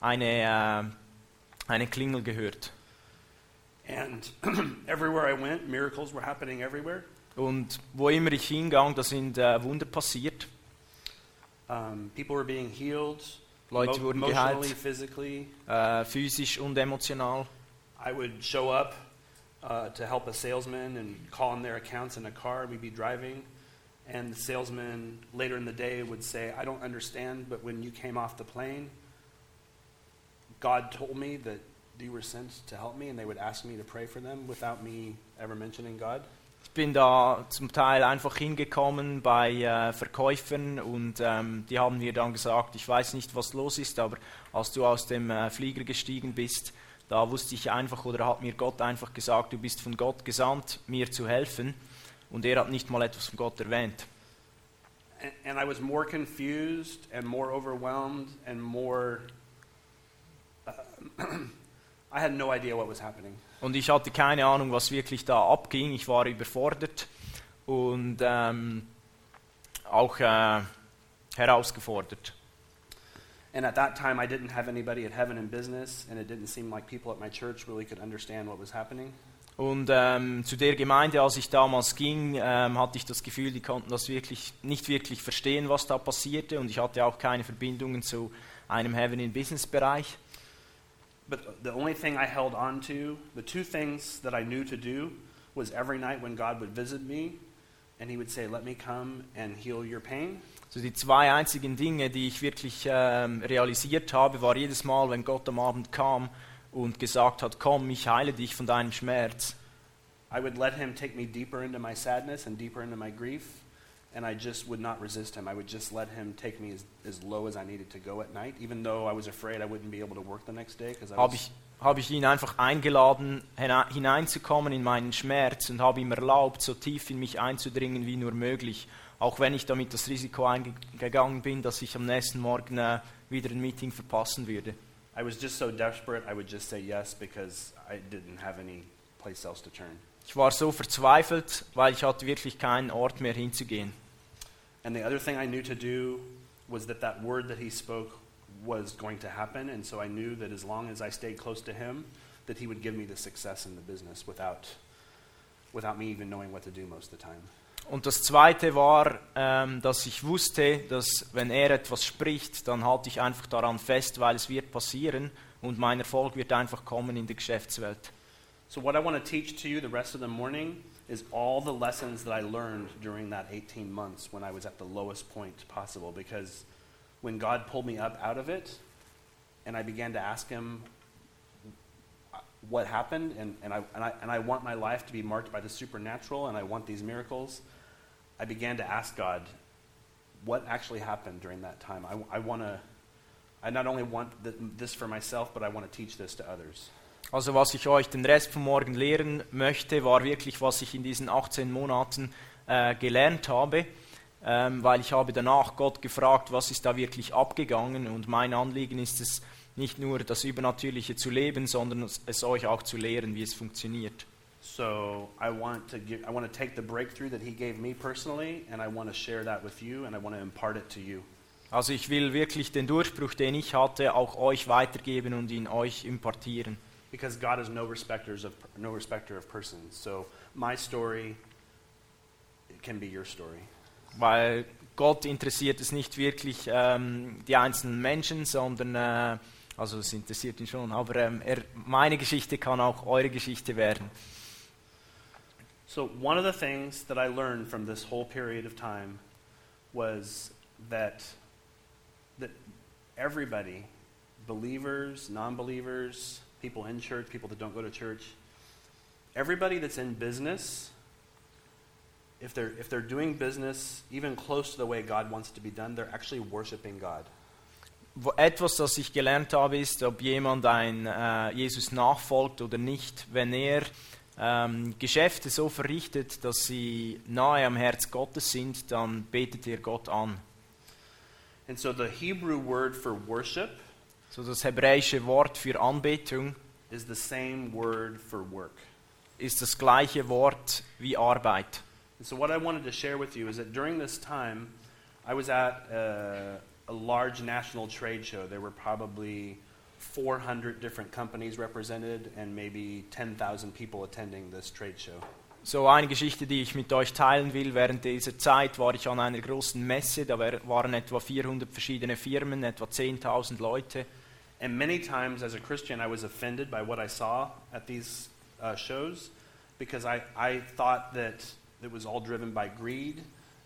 eine, äh, eine Klingel gehört. And everywhere I went, miracles were happening everywhere. Und wo immer ich hingang, da sind äh, Wunder passiert. Um, people were being healed, Leute wurden emotionally, geheilt, physically. äh, physisch und emotional. I would show up uh, to help a salesman and call on their accounts in a car. We'd be driving, and the salesman later in the day would say, "I don't understand, but when you came off the plane, God told me that you were sent to help me," and they would ask me to pray for them without me ever mentioning God. Bin da zum Teil einfach hingekommen bei äh, Verkäufern und ähm, die haben mir dann gesagt, ich weiß nicht, was los ist, aber als du aus dem äh, Flieger gestiegen bist, da wusste ich einfach oder hat mir Gott einfach gesagt, du bist von Gott gesandt, mir zu helfen. Und er hat nicht mal etwas von Gott erwähnt. And, and I was more confused and more overwhelmed and more. Uh, I had no idea what was happening. Und ich hatte keine Ahnung, was wirklich da abging. Ich war überfordert und ähm, auch äh, herausgefordert. And at that time, I didn't have anybody at Heaven in Business, and it didn't seem like people at my church really could understand what was happening. Und ähm, zu der Gemeinde, als ich damals ging, ähm, hatte ich das Gefühl, die konnten das wirklich nicht wirklich verstehen, was da passierte. Und ich hatte auch keine Verbindungen zu einem Heaven in Business Bereich. But the only thing I held on to, the two things that I knew to do, was every night when God would visit me, and He would say, Let me come and heal your pain. So die zwei einzigen Dinge, die ich wirklich ähm, realisiert habe, war jedes Mal, wenn Gott am Abend kam und gesagt hat, komm, ich heile dich von deinem Schmerz. I would let Him take me deeper into my sadness and deeper into my grief, and I just would not resist Him. I would just let Him take me as, as low as I needed to go at night, even though I was afraid I wouldn't be able to work the next day Habe ich, habe ich ihn einfach eingeladen, hineinzukommen in meinen Schmerz und habe ihm erlaubt, so tief in mich einzudringen wie nur möglich. Auch wenn ich damit das Risiko eingegangen bin, dass ich am nächsten Morgen äh, wieder ein Meeting verpassen würde. I was just so desperate, I would just say yes because I didn't have any place else to turn. Ich war so verzweifelt, weil ich hatte wirklich keinen Ort mehr hinzugehen. And the other thing I knew to do was that that word that he spoke was going to happen, and so I knew that as long as I stayed close to him, that he would give me the success in the business without, without me even knowing what to do most of the time. Und das Zweite war, ähm, dass ich wusste, dass wenn er etwas spricht, dann halte ich einfach daran fest, weil es wird passieren und mein Erfolg wird einfach kommen in der Geschäftswelt. So, what I want to teach to you the rest of the morning is all the lessons that I learned during that 18 months when I was at the lowest point possible. Because when God pulled me up out of it, and I began to ask Him uh, what happened, and, and, I, and, I, and I want my life to be marked by the supernatural, and I want these miracles, I began to ask God, what actually happened during that time? I, I want to, I not only want th- this for myself, but I want to teach this to others. Also was ich euch den Rest vom Morgen lehren möchte, war wirklich, was ich in diesen 18 Monaten äh, gelernt habe, ähm, weil ich habe danach Gott gefragt, was ist da wirklich abgegangen und mein Anliegen ist es, nicht nur das Übernatürliche zu leben, sondern es, es euch auch zu lehren, wie es funktioniert. So I want to give, I want to take the breakthrough that he gave me personally, and I want to share that with you, and I want to impart it to you. Also ich will wirklich den Durchbruch, den ich hatte, auch euch weitergeben und ihn euch impartieren. Because God is no respecters of no respecter of persons. So my story can be your story. Weil Gott interessiert es nicht wirklich ähm, die einzelnen Menschen, sondern, äh, also es interessiert ihn schon, aber ähm, er, meine Geschichte kann auch eure Geschichte werden. So one of the things that I learned from this whole period of time was that that everybody, believers, non-believers, people in church, people that don't go to church, everybody that's in business, if they're if they're doing business even close to the way God wants it to be done, they're actually worshiping God. Etwas, das ich gelernt habe, ist, ob jemand ein äh, Jesus nachfolgt oder nicht. Wenn er ähm, Geschäfte so verrichtet, dass sie nahe am Herz Gottes sind, dann betet er Gott an. And so the Hebrew word for worship So das hebräische Wort für Anbetung is the same word for work. ist das gleiche Wort wie Arbeit. And so, what I wanted to share with you is that during this time, I was at a, a large national trade show. There were probably 400 different companies represented and maybe 10,000 people attending this trade show. So eine Geschichte, die ich mit euch teilen will. Während dieser Zeit war ich an einer großen Messe. Da waren etwa 400 verschiedene Firmen, etwa 10.000 Leute. And many times as a Christian, I was offended by what I saw at these uh, shows because I, I thought that it was all driven by greed,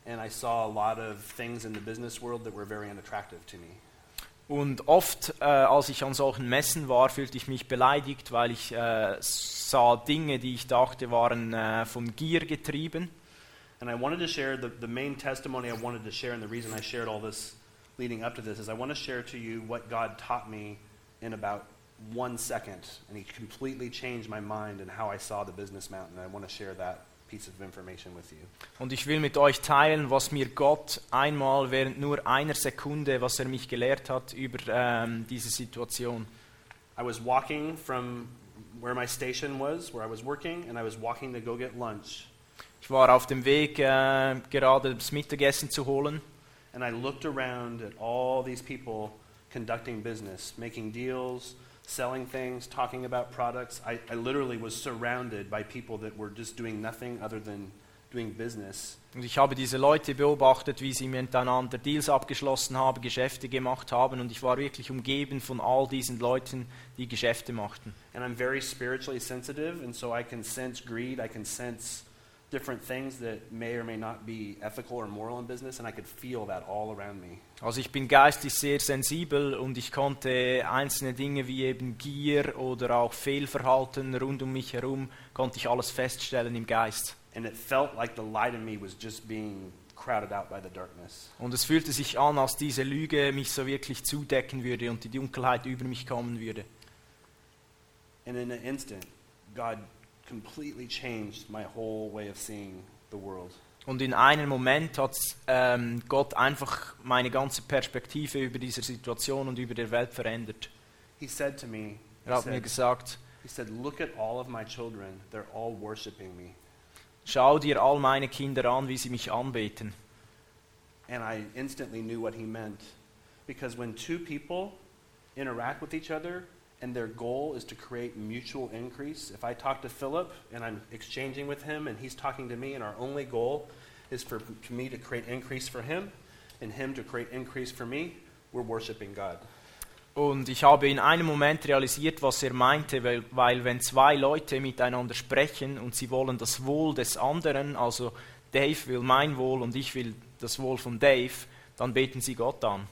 and I saw a lot of things in the business world that were very unattractive to me. Und oft, äh, als ich an solchen Messen war, fühlte ich mich beleidigt, weil ich äh, sah Dinge, die ich dachte, waren äh, von Gier getrieben. And I wanted to share the, the main testimony I wanted to share, and the reason I shared all this leading up to this is I want to share to you what God taught me in about one second. And He completely changed my mind and how I saw the business mountain. I want to share that piece of information with you. Und ich will mit euch teilen, was mir Gott einmal während nur einer Sekunde, was er mich gelehrt hat über ähm, diese Situation. I was walking from where my station was, where I was working, and I was walking to go get lunch. Ich war auf dem Weg, äh, gerade das Mittagessen zu holen. And I looked around at all these people conducting business, making deals, selling things, talking about products. I, I literally was surrounded by people that were just doing nothing other than doing business. Und ich habe diese Leute beobachtet, wie sie miteinander Deals abgeschlossen haben, Geschäfte gemacht haben. Und ich war wirklich umgeben von all diesen Leuten, die Geschäfte machten. And I'm very spiritually sensitive, and so I can sense greed, I can sense different things that may or may not be ethical or moral in business, and I could feel that all around me. Also ich bin geistig sehr sensibel und ich konnte einzelne Dinge wie eben Gier oder auch Fehlverhalten rund um mich herum, konnte ich alles feststellen im Geist. And it felt like the light in me was just being crowded out by the darkness. Und es fühlte sich an, als diese Lüge mich so wirklich zudecken würde und die Dunkelheit über mich kommen würde. And in an instant, God completely changed my whole way of seeing the world. Und in einem Moment hat ähm, Gott einfach meine ganze Perspektive über diese Situation und über der Welt verändert. He said to me, Er hat mir said, gesagt, he said, Look at all of my children. They're all worshiping me. schau dir all meine Kinder an, wie sie mich anbeten. And I instantly knew what he meant. Because when two people interact with each other and their goal is to create mutual increase, if I talk to Philip and I'm exchanging with him and he's talking to me, and our only goal is for me to create increase for him and him to create increase for me, we're worshiping God. Und ich habe in einem Moment realisiert, was er meinte, weil, weil wenn zwei Leute miteinander sprechen und sie wollen das Wohl des anderen, also Dave will mein Wohl und ich will das Wohl von Dave, dann beten sie Gott an.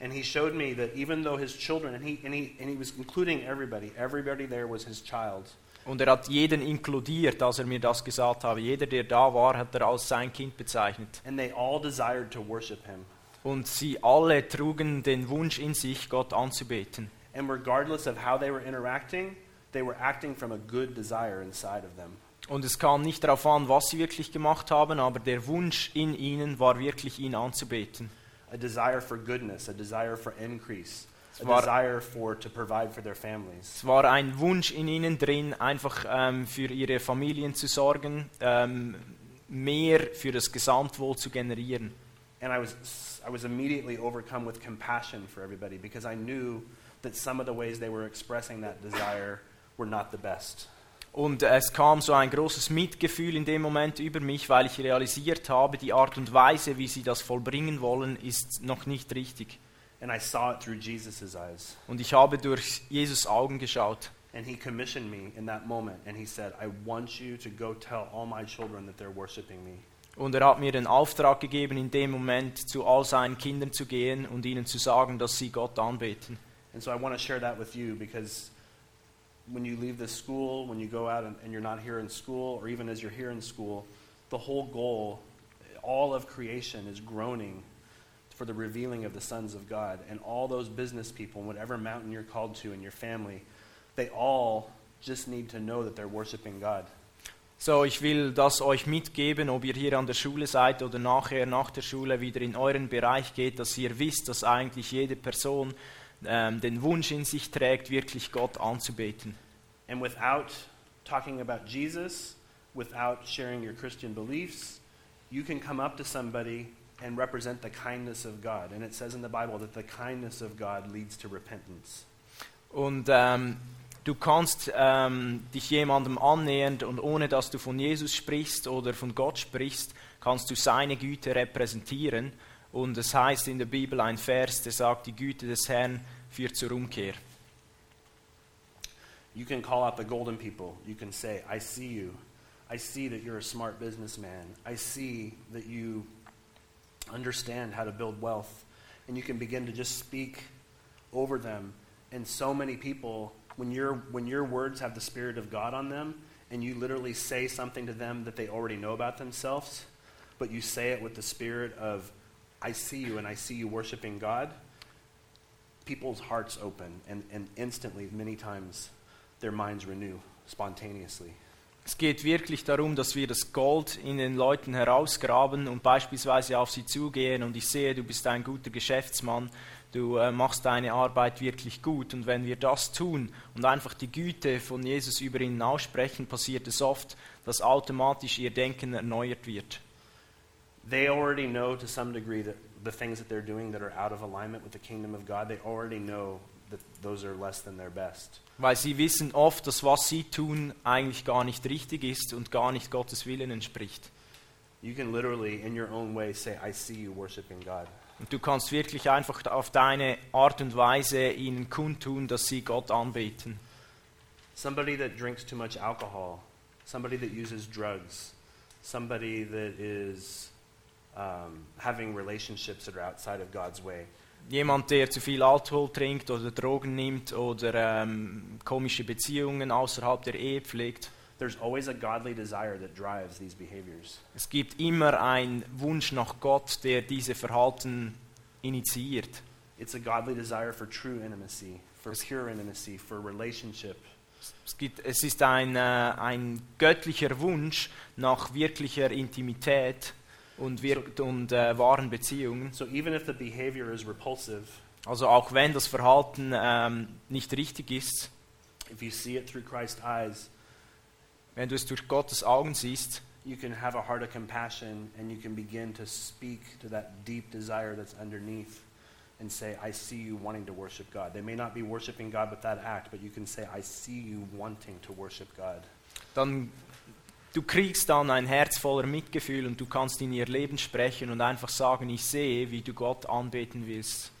And he showed me that even though his children, and he, and he, and he was including everybody, everybody there was his child. Und er hat jeden inkludiert, als er mir das gesagt habe. Jeder, der da war, hat er als sein Kind bezeichnet. And they all desired to worship him. Und sie alle trugen den Wunsch in sich, Gott anzubeten. And regardless of how they were interacting, they were acting from a good desire inside of them. Und es kam nicht darauf an, was sie wirklich gemacht haben, aber der Wunsch in ihnen war wirklich, ihn anzubeten. A desire for goodness, a desire for increase, a Es war- desire for to provide for their families. Es war ein Wunsch in ihnen drin, einfach ähm, für ihre Familien zu sorgen, ähm, mehr für das Gesamtwohl zu generieren. And I was, I was immediately overcome with compassion for everybody because I knew that some of the ways they were expressing that desire were not the best. Und es kam so ein großes Mitgefühl in dem Moment über mich, weil ich realisiert habe, die Art und Weise, wie sie das vollbringen wollen, ist noch nicht richtig. And I saw it through Jesus' eyes. Und ich habe durch Jesus Augen geschaut. And he commissioned me in that moment. And he said, I want you to go tell all my children that they're worshiping me. Und er hat mir den Auftrag gegeben, in dem Moment zu all seinen Kindern zu gehen und ihnen zu sagen, dass sie Gott anbeten. And so I want to share that with you because when you leave this school, when you go out and, and you're not here in school, or even as you're here in school, the whole goal, all of creation is groaning for the revealing of the sons of God. And all those business people, whatever mountain you're called to in your family, they all just need to know that they're worshiping God. So, ich will das euch mitgeben, ob ihr hier an der Schule seid oder nachher nach der Schule wieder in euren Bereich geht, dass ihr wisst, dass eigentlich jede Person ähm, den Wunsch in sich trägt, wirklich Gott anzubeten. And without talking about Jesus, without sharing your Christian beliefs, you can come up to somebody and represent the kindness of God. And it says in the Bible that the kindness of God leads to repentance. Und ähm, du kannst ähm, dich jemandem annähern und ohne dass du von Jesus sprichst oder von Gott sprichst, kannst du seine Güte repräsentieren. Und es heißt in der Bibel ein Vers, der sagt, die Güte des Herrn führt zur Umkehr. You can call out the golden people. You can say, I see you. I see that you're a smart businessman. I see that you understand how to build wealth. And you can begin to just speak over them. And so many people, when, your when your words have the Spirit of God on them, and you literally say something to them that they already know about themselves, but you say it with the spirit of, I see you and I see you worshiping God, people's hearts open, and, and instantly, many times, their minds renew spontaneously. Es geht wirklich darum, dass wir das Gold in den Leuten herausgraben und beispielsweise auf sie zugehen und ich sehe, du bist ein guter Geschäftsmann, du äh, machst deine Arbeit wirklich gut und wenn wir das tun und einfach die Güte von Jesus über ihnen aussprechen, passiert es oft, dass automatisch ihr Denken erneuert wird. They already know to some degree that the things that they're doing that are out of alignment with the kingdom of God, they already know that those are less than their best. Weil sie wissen oft, dass was sie tun eigentlich gar nicht richtig ist und gar nicht Gottes Willen entspricht. You can literally, in your own way, say, I see you worshiping God. Und du kannst wirklich einfach auf deine Art und Weise ihnen kundtun, dass sie Gott anbeten. Somebody that drinks too much alcohol, somebody that uses drugs, somebody that is um, having relationships that are outside of God's way. Jemand, der zu viel Alkohol trinkt oder Drogen nimmt oder ähm, komische Beziehungen außerhalb der Ehe pflegt. There's always a godly desire that drives these behaviors. Es gibt immer einen Wunsch nach Gott, der diese Verhalten initiiert. It's a godly desire for true intimacy, for pure intimacy, for relationship. Es, gibt, es ist ein, äh, ein göttlicher Wunsch nach wirklicher Intimität und, wirk und äh, wahren Beziehungen. So even if the behavior is repulsive, Also auch wenn das Verhalten ähm, nicht richtig ist, if you see it through Christ's eyes, wenn du es durch Gottes Augen siehst, you can have a heart of compassion and you can begin to speak to that deep desire that's underneath and say, I see you wanting to worship God. They may not be worshiping God with that act, but you can say, I see you wanting to worship God. dann du kriegst dann ein Herz voller Mitgefühl und du kannst in ihr Leben sprechen und einfach sagen, ich sehe, wie du Gott anbeten willst.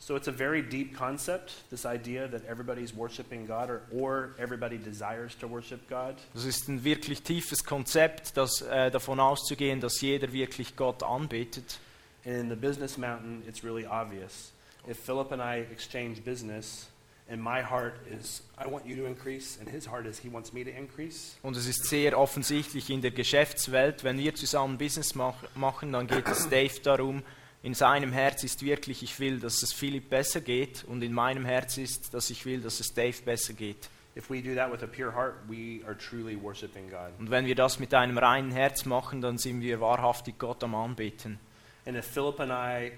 So it's a very deep concept, this idea that everybody's worshiping God or, or everybody desires to worship God. Das ist ein wirklich tiefes Konzept, das, äh, davon auszugehen, dass jeder wirklich Gott anbetet. And in the business mountain, it's really obvious. If Philip and I exchange business, and my heart is, I want you to increase, and his heart is, he wants me to increase, Und es ist sehr offensichtlich in der Geschäftswelt, wenn wir zusammen Business mach, machen, dann geht es Dave darum, in seinem Herz ist wirklich, ich will, dass es Philipp besser geht und in meinem Herz ist, dass ich will, dass es Dave besser geht. if we do that with a pure heart, we are truly worshiping God. Und wenn wir das mit einem reinen Herz machen, dann sind wir wahrhaftig Gott am Anbeten. And if Philip and I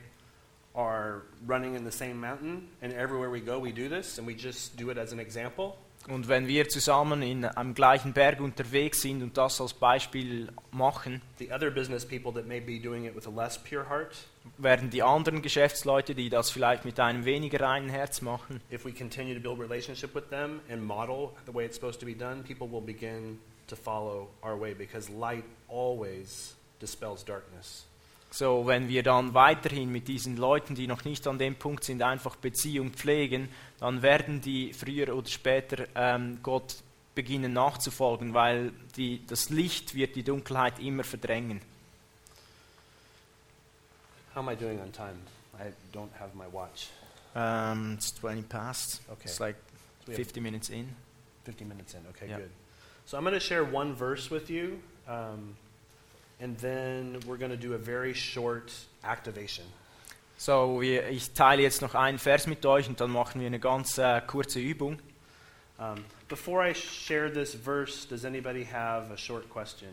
are running in the same mountain, and everywhere we go, we do this, and we just do it as an example, Und wenn wir zusammen in am gleichen Berg unterwegs sind und das als Beispiel machen, the other business people that may be doing it with a less pure heart, werden die anderen Geschäftsleute, die das vielleicht mit einem weniger reinen Herz machen, if we continue to build relationship with them and model the way it's supposed to be done, people will begin to follow our way because light always dispels darkness. So, wenn wir dann weiterhin mit diesen Leuten, die noch nicht an dem Punkt sind, einfach Beziehung pflegen, dann werden die früher oder später ähm, Gott beginnen nachzufolgen, weil die, das Licht wird die Dunkelheit immer verdrängen. How am I doing on time? I don't have my watch. Um, it's 20 past. Okay. It's like So we have 50 minutes in. 50 minutes in. Okay, Yeah. good. So I'm going to share one verse with you, um, and then we're going to do a very short activation. So, ich teile jetzt noch einen Vers mit euch und dann machen wir eine ganz äh, kurze Übung. Um, before I share this verse, does anybody have a short question?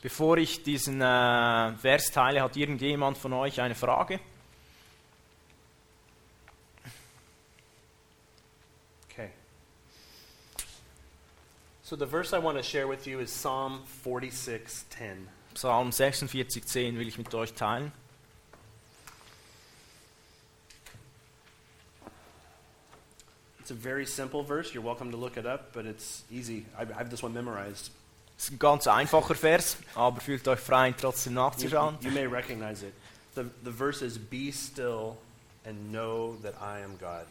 Bevor ich diesen äh, Vers teile, hat irgendjemand von euch eine Frage? Okay. So the verse I want to share with you is Psalm 46:10. Psalm 46,10 will ich mit euch teilen. It's a very simple verse. You're welcome to look it up, but it's easy. I have this one memorized. Es ist ein ganz einfacher Vers, aber fühlt euch frei, ihn trotzdem nachzuschauen. You, you may recognize it. The, the verse is be still and know that I am God.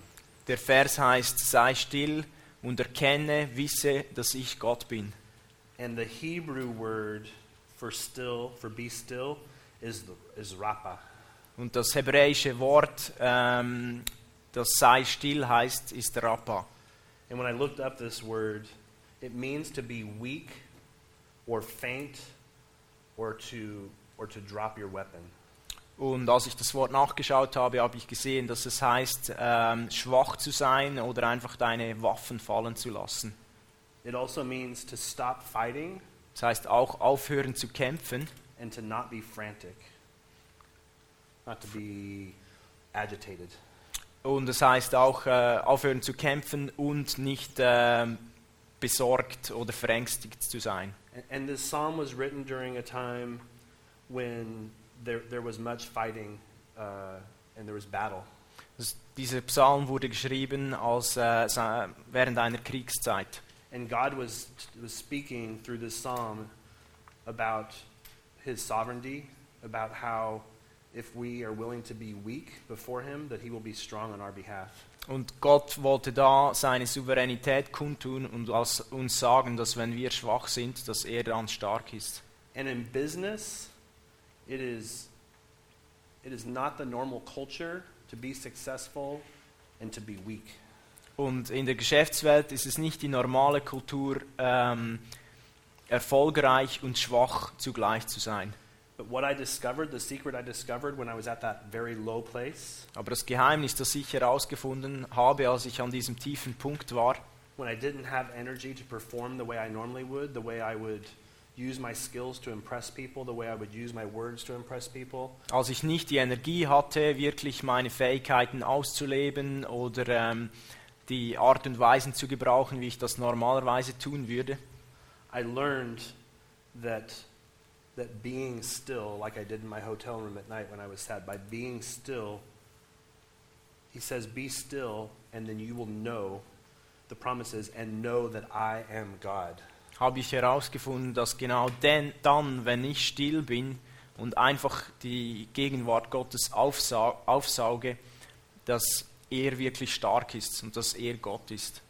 Der Vers heißt sei still und erkenne, wisse, dass ich Gott bin. And the Hebrew word for still, for be still, is, is rapa. Und das hebräische Wort, ähm, das sei still heißt, ist Rappa. And when I looked up this word, it means to be weak or faint or to, or to drop your weapon. Und als ich das Wort nachgeschaut habe, habe ich gesehen, dass es heißt, ähm, schwach zu sein oder einfach deine Waffen fallen zu lassen. It also means to stop fighting Das heißt auch aufhören zu kämpfen and to not be frantic, not to be agitated. und das heißt auch äh, aufhören zu kämpfen und nicht ähm, besorgt oder verängstigt zu sein. And, and this psalm was written during a time when there, there was much fighting uh, and there was battle. Dieser Psalm wurde geschrieben als, äh, während einer Kriegszeit. And God was, was speaking through this psalm about his sovereignty, about how if we are willing to be weak before him, that he will be strong on our behalf. Und Gott wollte da seine Souveränität kundtun und uns sagen, dass wenn wir schwach sind, dass er dann stark ist. And in business, it is, it is not the normal culture to be successful and to be weak. Und in der Geschäftswelt ist es nicht die normale Kultur, ähm, erfolgreich und schwach zugleich zu sein. Aber das Geheimnis, das ich herausgefunden habe, als ich an diesem tiefen Punkt war, when I didn't have energy to perform the way I normally would, the way I would use my skills to impress people, the way I would use my words to impress people, als ich nicht die Energie hatte, wirklich meine Fähigkeiten auszuleben oder ähm, die Art und Weisen zu gebrauchen, wie ich das normalerweise tun würde, I learned that that being still, like I did in my hotel room at night when I was sad, by being still, he says, Be still, and then you will know, the promise is, and know that I am God. habe ich herausgefunden, dass genau denn, dann, wenn ich still bin und einfach die Gegenwart Gottes aufsa aufsauge, dass er wirklich stark ist und dass er Gott ist.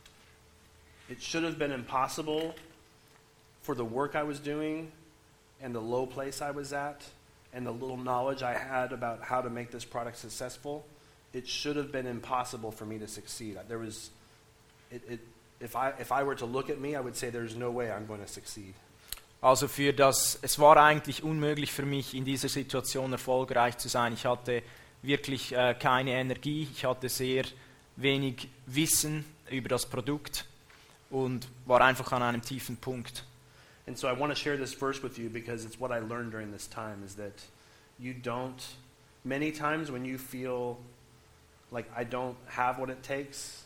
It should have been impossible for the work I was doing and the low place I was at and the little knowledge I had about how to make this product successful. It should have been impossible for me to succeed. There was, it, it, if, I, if I were to look at me, I would say there's no way I'm going to succeed. Also für das, es war eigentlich unmöglich für mich, in dieser Situation erfolgreich zu sein. Ich hatte wirklich äh, keine Energie, ich hatte sehr wenig Wissen über das Produkt und war einfach an einem tiefen Punkt. And so I want to share this verse with you because it's what I learned during this time is that you don't, many times when you feel like I don't have what it takes,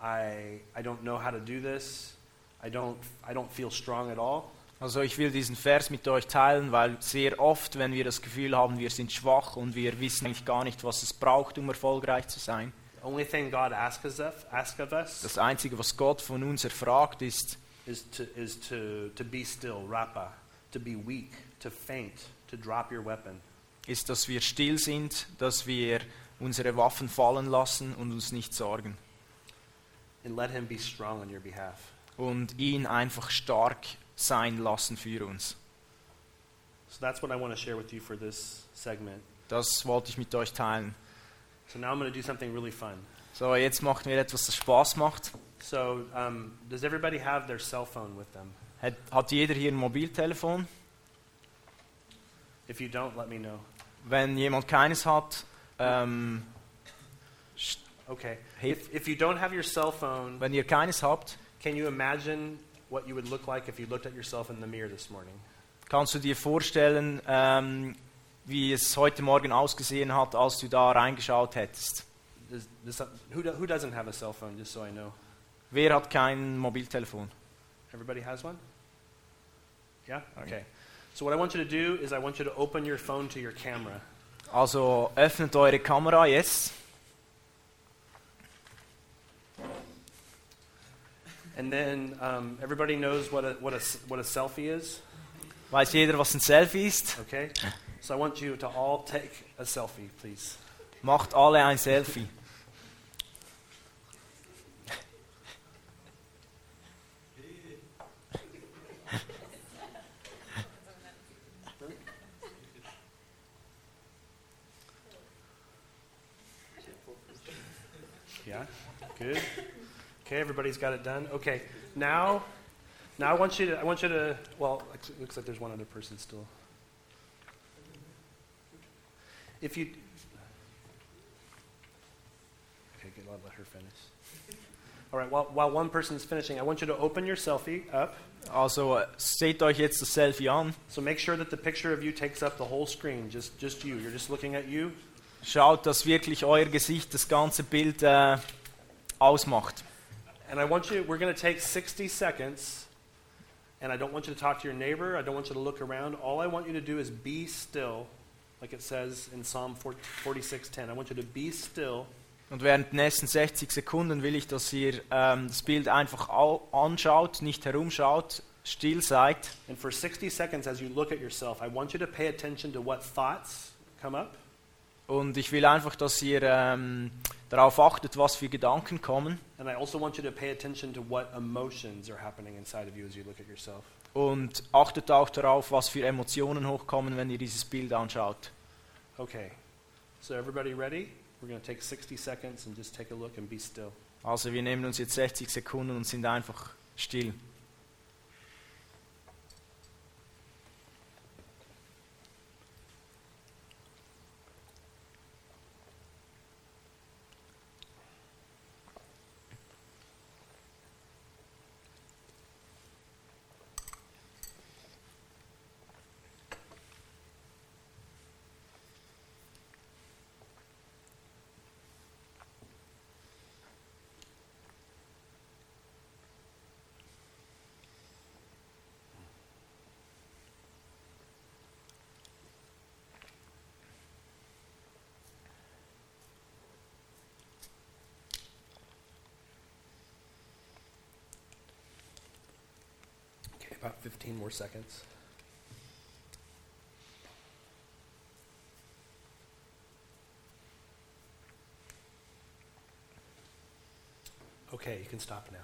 I, I don't know how to do this, I don't, I don't feel strong at all, Also ich will diesen Vers mit euch teilen, weil sehr oft, wenn wir das Gefühl haben, wir sind schwach und wir wissen eigentlich gar nicht, was es braucht, um erfolgreich zu sein, the only thing God asks us of, asks of us das Einzige, was Gott von uns erfragt, ist, is, to, is to, to be still, rapa, to be weak, to faint, to drop your weapon. ist, dass wir still sind, dass wir unsere Waffen fallen lassen und uns nicht sorgen. And let him be strong on your behalf. Und ihn einfach stark sein lassen für uns. So that's what I want to share with you for this segment. Das wollte ich mit euch teilen. So now I'm going to do something really fun. So, jetzt machen wir etwas, das Spaß macht. So, um, does everybody have their cell phone with them? Hat, hat jeder hier ein Mobiltelefon? If you don't, let me know. Wenn jemand keines hat, ähm, Okay. If, if you don't have your cell phone, wenn ihr keines habt, can you imagine what you would look like if you looked at yourself in the mirror this morning? kannst du dir vorstellen, ähm, wie es heute Morgen ausgesehen hat, als du da reingeschaut hättest. Does, does, who, do, who doesn't have a cell phone, just so I know? Wer hat kein Mobiltelefon? Everybody has one? Yeah? Okay. So, what I want you to do is I want you to open your phone to your camera. Also öffnet eure Kamera jetzt. And then um, everybody knows what a, what, a, what a selfie is, Weiß jeder, was ein Selfie ist? okay? So I want you to all take a selfie, please. Macht alle ein Selfie. Yeah, good. Okay, everybody's got it done. Okay, now, now I want you to, I want you to, well, it looks like there's one other person still. If you, okay, good, I'll let her finish. All right, while, while one person's finishing, I want you to open your selfie up. Also äh, seht euch jetzt das Selfie an. So make sure that the picture of you takes up the whole screen, just, just you. You're just looking at you. Schaut, dass wirklich euer Gesicht das ganze Bild äh, ausmacht. And I want you, we're going to take 60 seconds, and I don't want you to talk to your neighbor. I don't want you to look around. All I want you to do is be still, like it says in Psalm 46:10. I want you to be still Und während den nächsten 60 Sekunden will ich, dass ihr ähm, das Bild einfach anschaut, nicht herumschaut, still seid. And for 60 seconds, as you look at yourself, I want you to pay attention to what thoughts come up. Und ich will einfach, dass ihr ähm, darauf achtet, was für Gedanken kommen. And I also want you to pay attention to what emotions are happening inside of you as you look at yourself. Und achtet auch darauf, was für Emotionen hochkommen, wenn ihr dieses Bild anschaut. Okay. So, everybody ready? We're going to take 60 seconds and just take a look and be still. Also wir nehmen uns jetzt 60 Sekunden und sind einfach still. Okay, about 15 more seconds. Okay, you can stop now.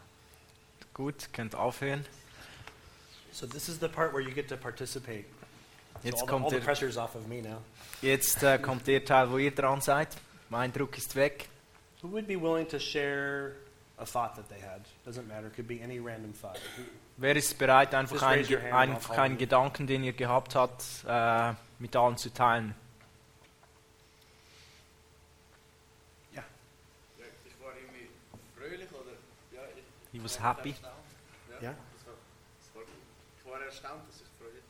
Gut, könnt aufhören. So this is the part where you get to participate. So Jetzt all the, kommt all the der- pressure's off of me now. Jetzt äh, kommt der Teil, wo ihr dran seid. Mein Druck ist weg. Who would be willing to share a thought that they had? Doesn't matter. Could be any random thought. Wer ist bereit, einfach, I'll einfach einen you. Gedanken, den ihr gehabt habt, äh, mit allen zu teilen? Ja. Ich war irgendwie fröhlich oder ja, ich, He was ich war happy. erstaunt. Ja, Ja? Das war, das war, ich war erstaunt, dass ich fröhlich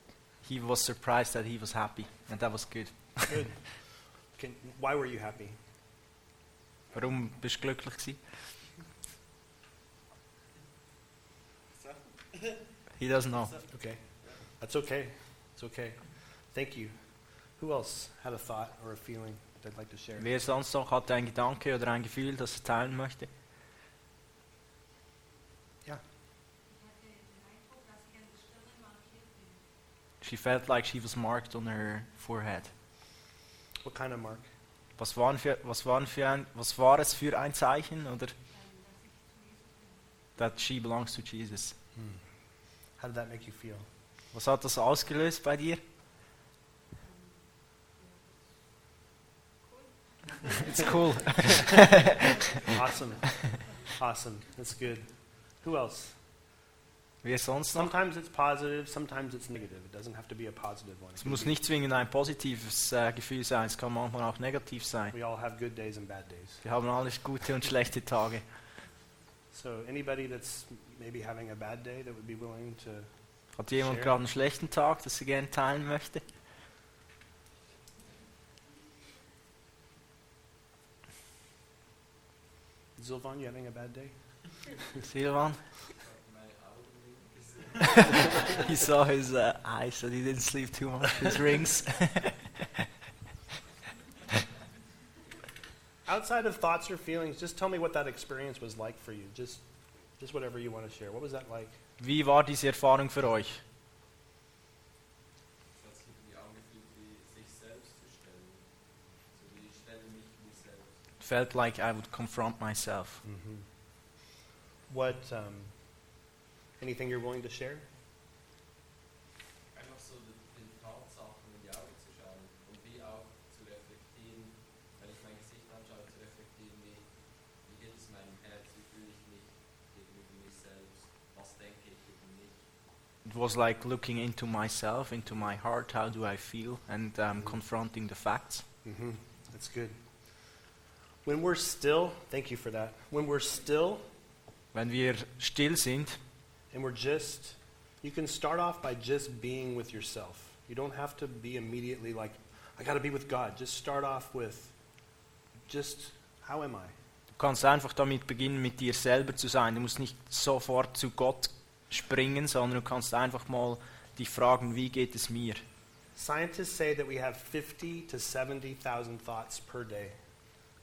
He was surprised that he was happy. And that was good. Good. Can, why were you happy? Warum bist du glücklich gewesen? He doesn't know. Okay. That's okay. It's okay. Thank you. Who else had a thought or a feeling they'd like to share? Wer sonst noch hat einen Gedanke oder ein Gefühl, das er teilen möchte? Ja. She felt like she was marked on her forehead. What kind of mark? Was, waren für, was, waren für ein, was war es für ein Zeichen? Oder? That she belongs to Jesus. How did that make you feel? Was hat das ausgelöst bei dir? It's cool. Awesome. awesome. That's good. Who else? Wer sonst noch? Sometimes it's positive, sometimes it's negative. It doesn't have to be a positive one. It Es muss be- nicht zwingend ein positives äh, Gefühl sein, es kann manchmal auch negativ sein. We all have good days and bad days. Wir haben alles gute und schlechte Tage. So anybody that's maybe having a bad day that would be willing to Hat jemand Share. gerade einen schlechten Tag, das er gerne teilen möchte? Zilvan, you having a bad day? Silvan? he saw his uh, eyes, so he didn't sleep too much. His rings. Outside of thoughts or feelings, just tell me what that experience was like for you. Just Just whatever you want to share. What was that like? Wie war diese Erfahrung für euch? Es hat sich irgendwie angefühlt, wie sich selbst zu stellen. So wie ich stelle mich mir selbst. Felt like I would confront myself. What, um, anything you're willing to share? Einfach so den, den Tatsachen in die Augen zu schauen und wie auch zu reflektieren, wenn ich mein Gesicht anschaue, zu reflektieren, wie, wie geht es meinem Herz, wie fühle ich mich gegenüber mir selbst, was denke ich über mich. It was like looking into myself, into my heart, how do I feel, and um, confronting the facts. Mm-hmm. That's good. When we're still, thank you for that. When we're still Wenn wir still sind and we're just, you can start off by just being with yourself. You don't have to be immediately like, I got to be with God. Just start off with, just, how am I? Du kannst einfach damit beginnen, mit dir selber zu sein. Du musst nicht sofort zu Gott springen, sondern du kannst einfach mal dich fragen, wie geht es mir? Scientists say that we have 50 to 70,000 thoughts per day.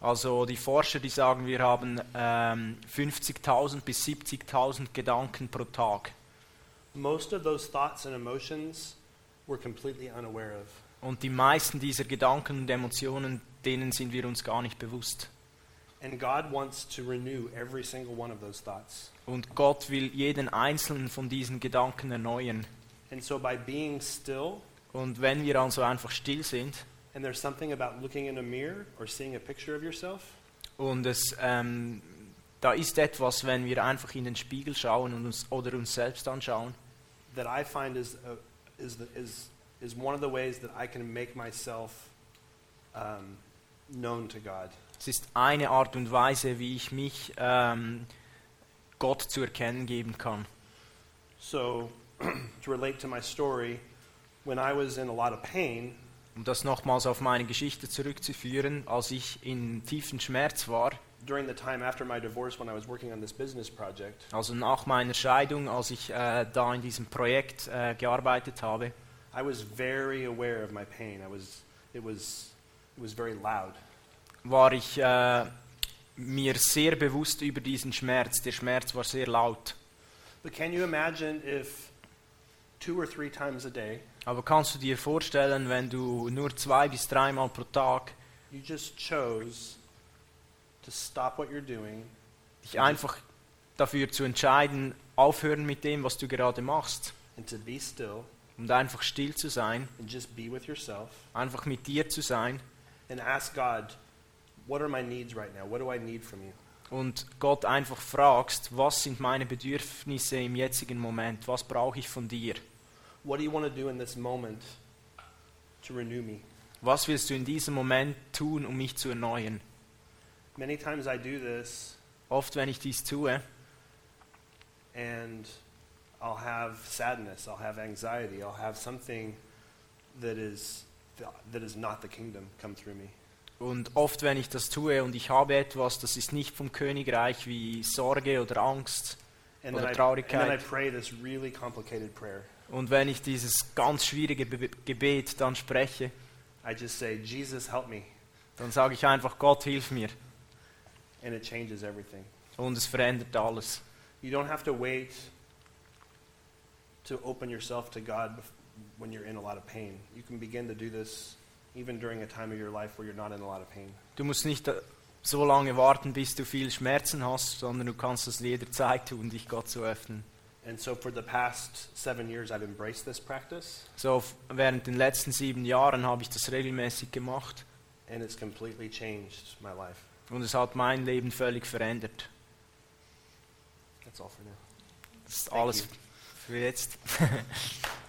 Also die Forscher, die sagen, wir haben ähm, 50.000 bis 70.000 Gedanken pro Tag. Most of those thoughts and emotions we're completely unaware of. Und die meisten dieser Gedanken und Emotionen, denen sind wir uns gar nicht bewusst. And God wants to renew every single one of those thoughts. Und Gott will jeden einzelnen von diesen Gedanken erneuern. And so by being still, Und wenn wir also einfach still sind and there's something about looking in a mirror or seeing a picture of yourself, und es, ähm, da ist etwas, wenn wir einfach in den Spiegel schauen und uns, oder uns selbst anschauen, that I find is, uh, is, the, is, is one of the ways that I can make myself um, known to God. Es ist eine Art und Weise, wie ich mich ähm, Gott zu erkennen geben kann. So, to relate to my story, when I was in a lot of pain, Um das nochmals auf meine Geschichte zurückzuführen, als ich in tiefen Schmerz war, project, also nach meiner Scheidung, als ich äh, da in diesem Projekt äh, gearbeitet habe, I was very aware of my pain. I was, it was, it was very loud. War ich äh, mir sehr bewusst über diesen Schmerz. Der Schmerz war sehr laut. But can you imagine if two or three times a day Aber kannst du dir vorstellen, wenn du nur zwei bis dreimal pro Tag you just chose to stop what you're doing dich einfach dafür zu entscheiden, aufhören mit dem, was du gerade machst and to be still und einfach still zu sein, yourself einfach mit dir zu sein and ask God, what are my needs right now? What do I need from you? und Gott einfach fragst, was sind meine Bedürfnisse im jetzigen Moment, was brauche ich von dir, What do you want to do in this moment to renew me? was willst du in diesem Moment tun, um mich zu erneuern. Many times I do this Oft, wenn ich dies tue, and I'll have sadness, I'll have anxiety, I'll have something that is that is not the kingdom come through me. Und oft, wenn ich das tue und ich habe etwas, das ist nicht vom Königreich wie Sorge oder Angst, And Oder then, I, and then I Traurigkeit. pray this really complicated prayer. und wenn ich dieses ganz schwierige Be Gebet dann spreche, say, Jesus, help me. dann sage ich einfach, Gott, hilf mir. And it changes everything. Und es verändert alles. You don't have to wait to open yourself to God when you're in a lot of pain. You can begin to do this even during a time of your life where you're not in a lot of pain. Du musst nicht äh, so lange warten, bis du viel Schmerzen hast, sondern du kannst es jederzeit tun, dich Gott zu öffnen. And so for the past seven years, I've embraced this practice, So während den letzten sieben Jahren habe ich das regelmäßig gemacht and it's completely changed my life. und es hat mein Leben völlig verändert. That's all for now. Das ist Thank alles you. für jetzt.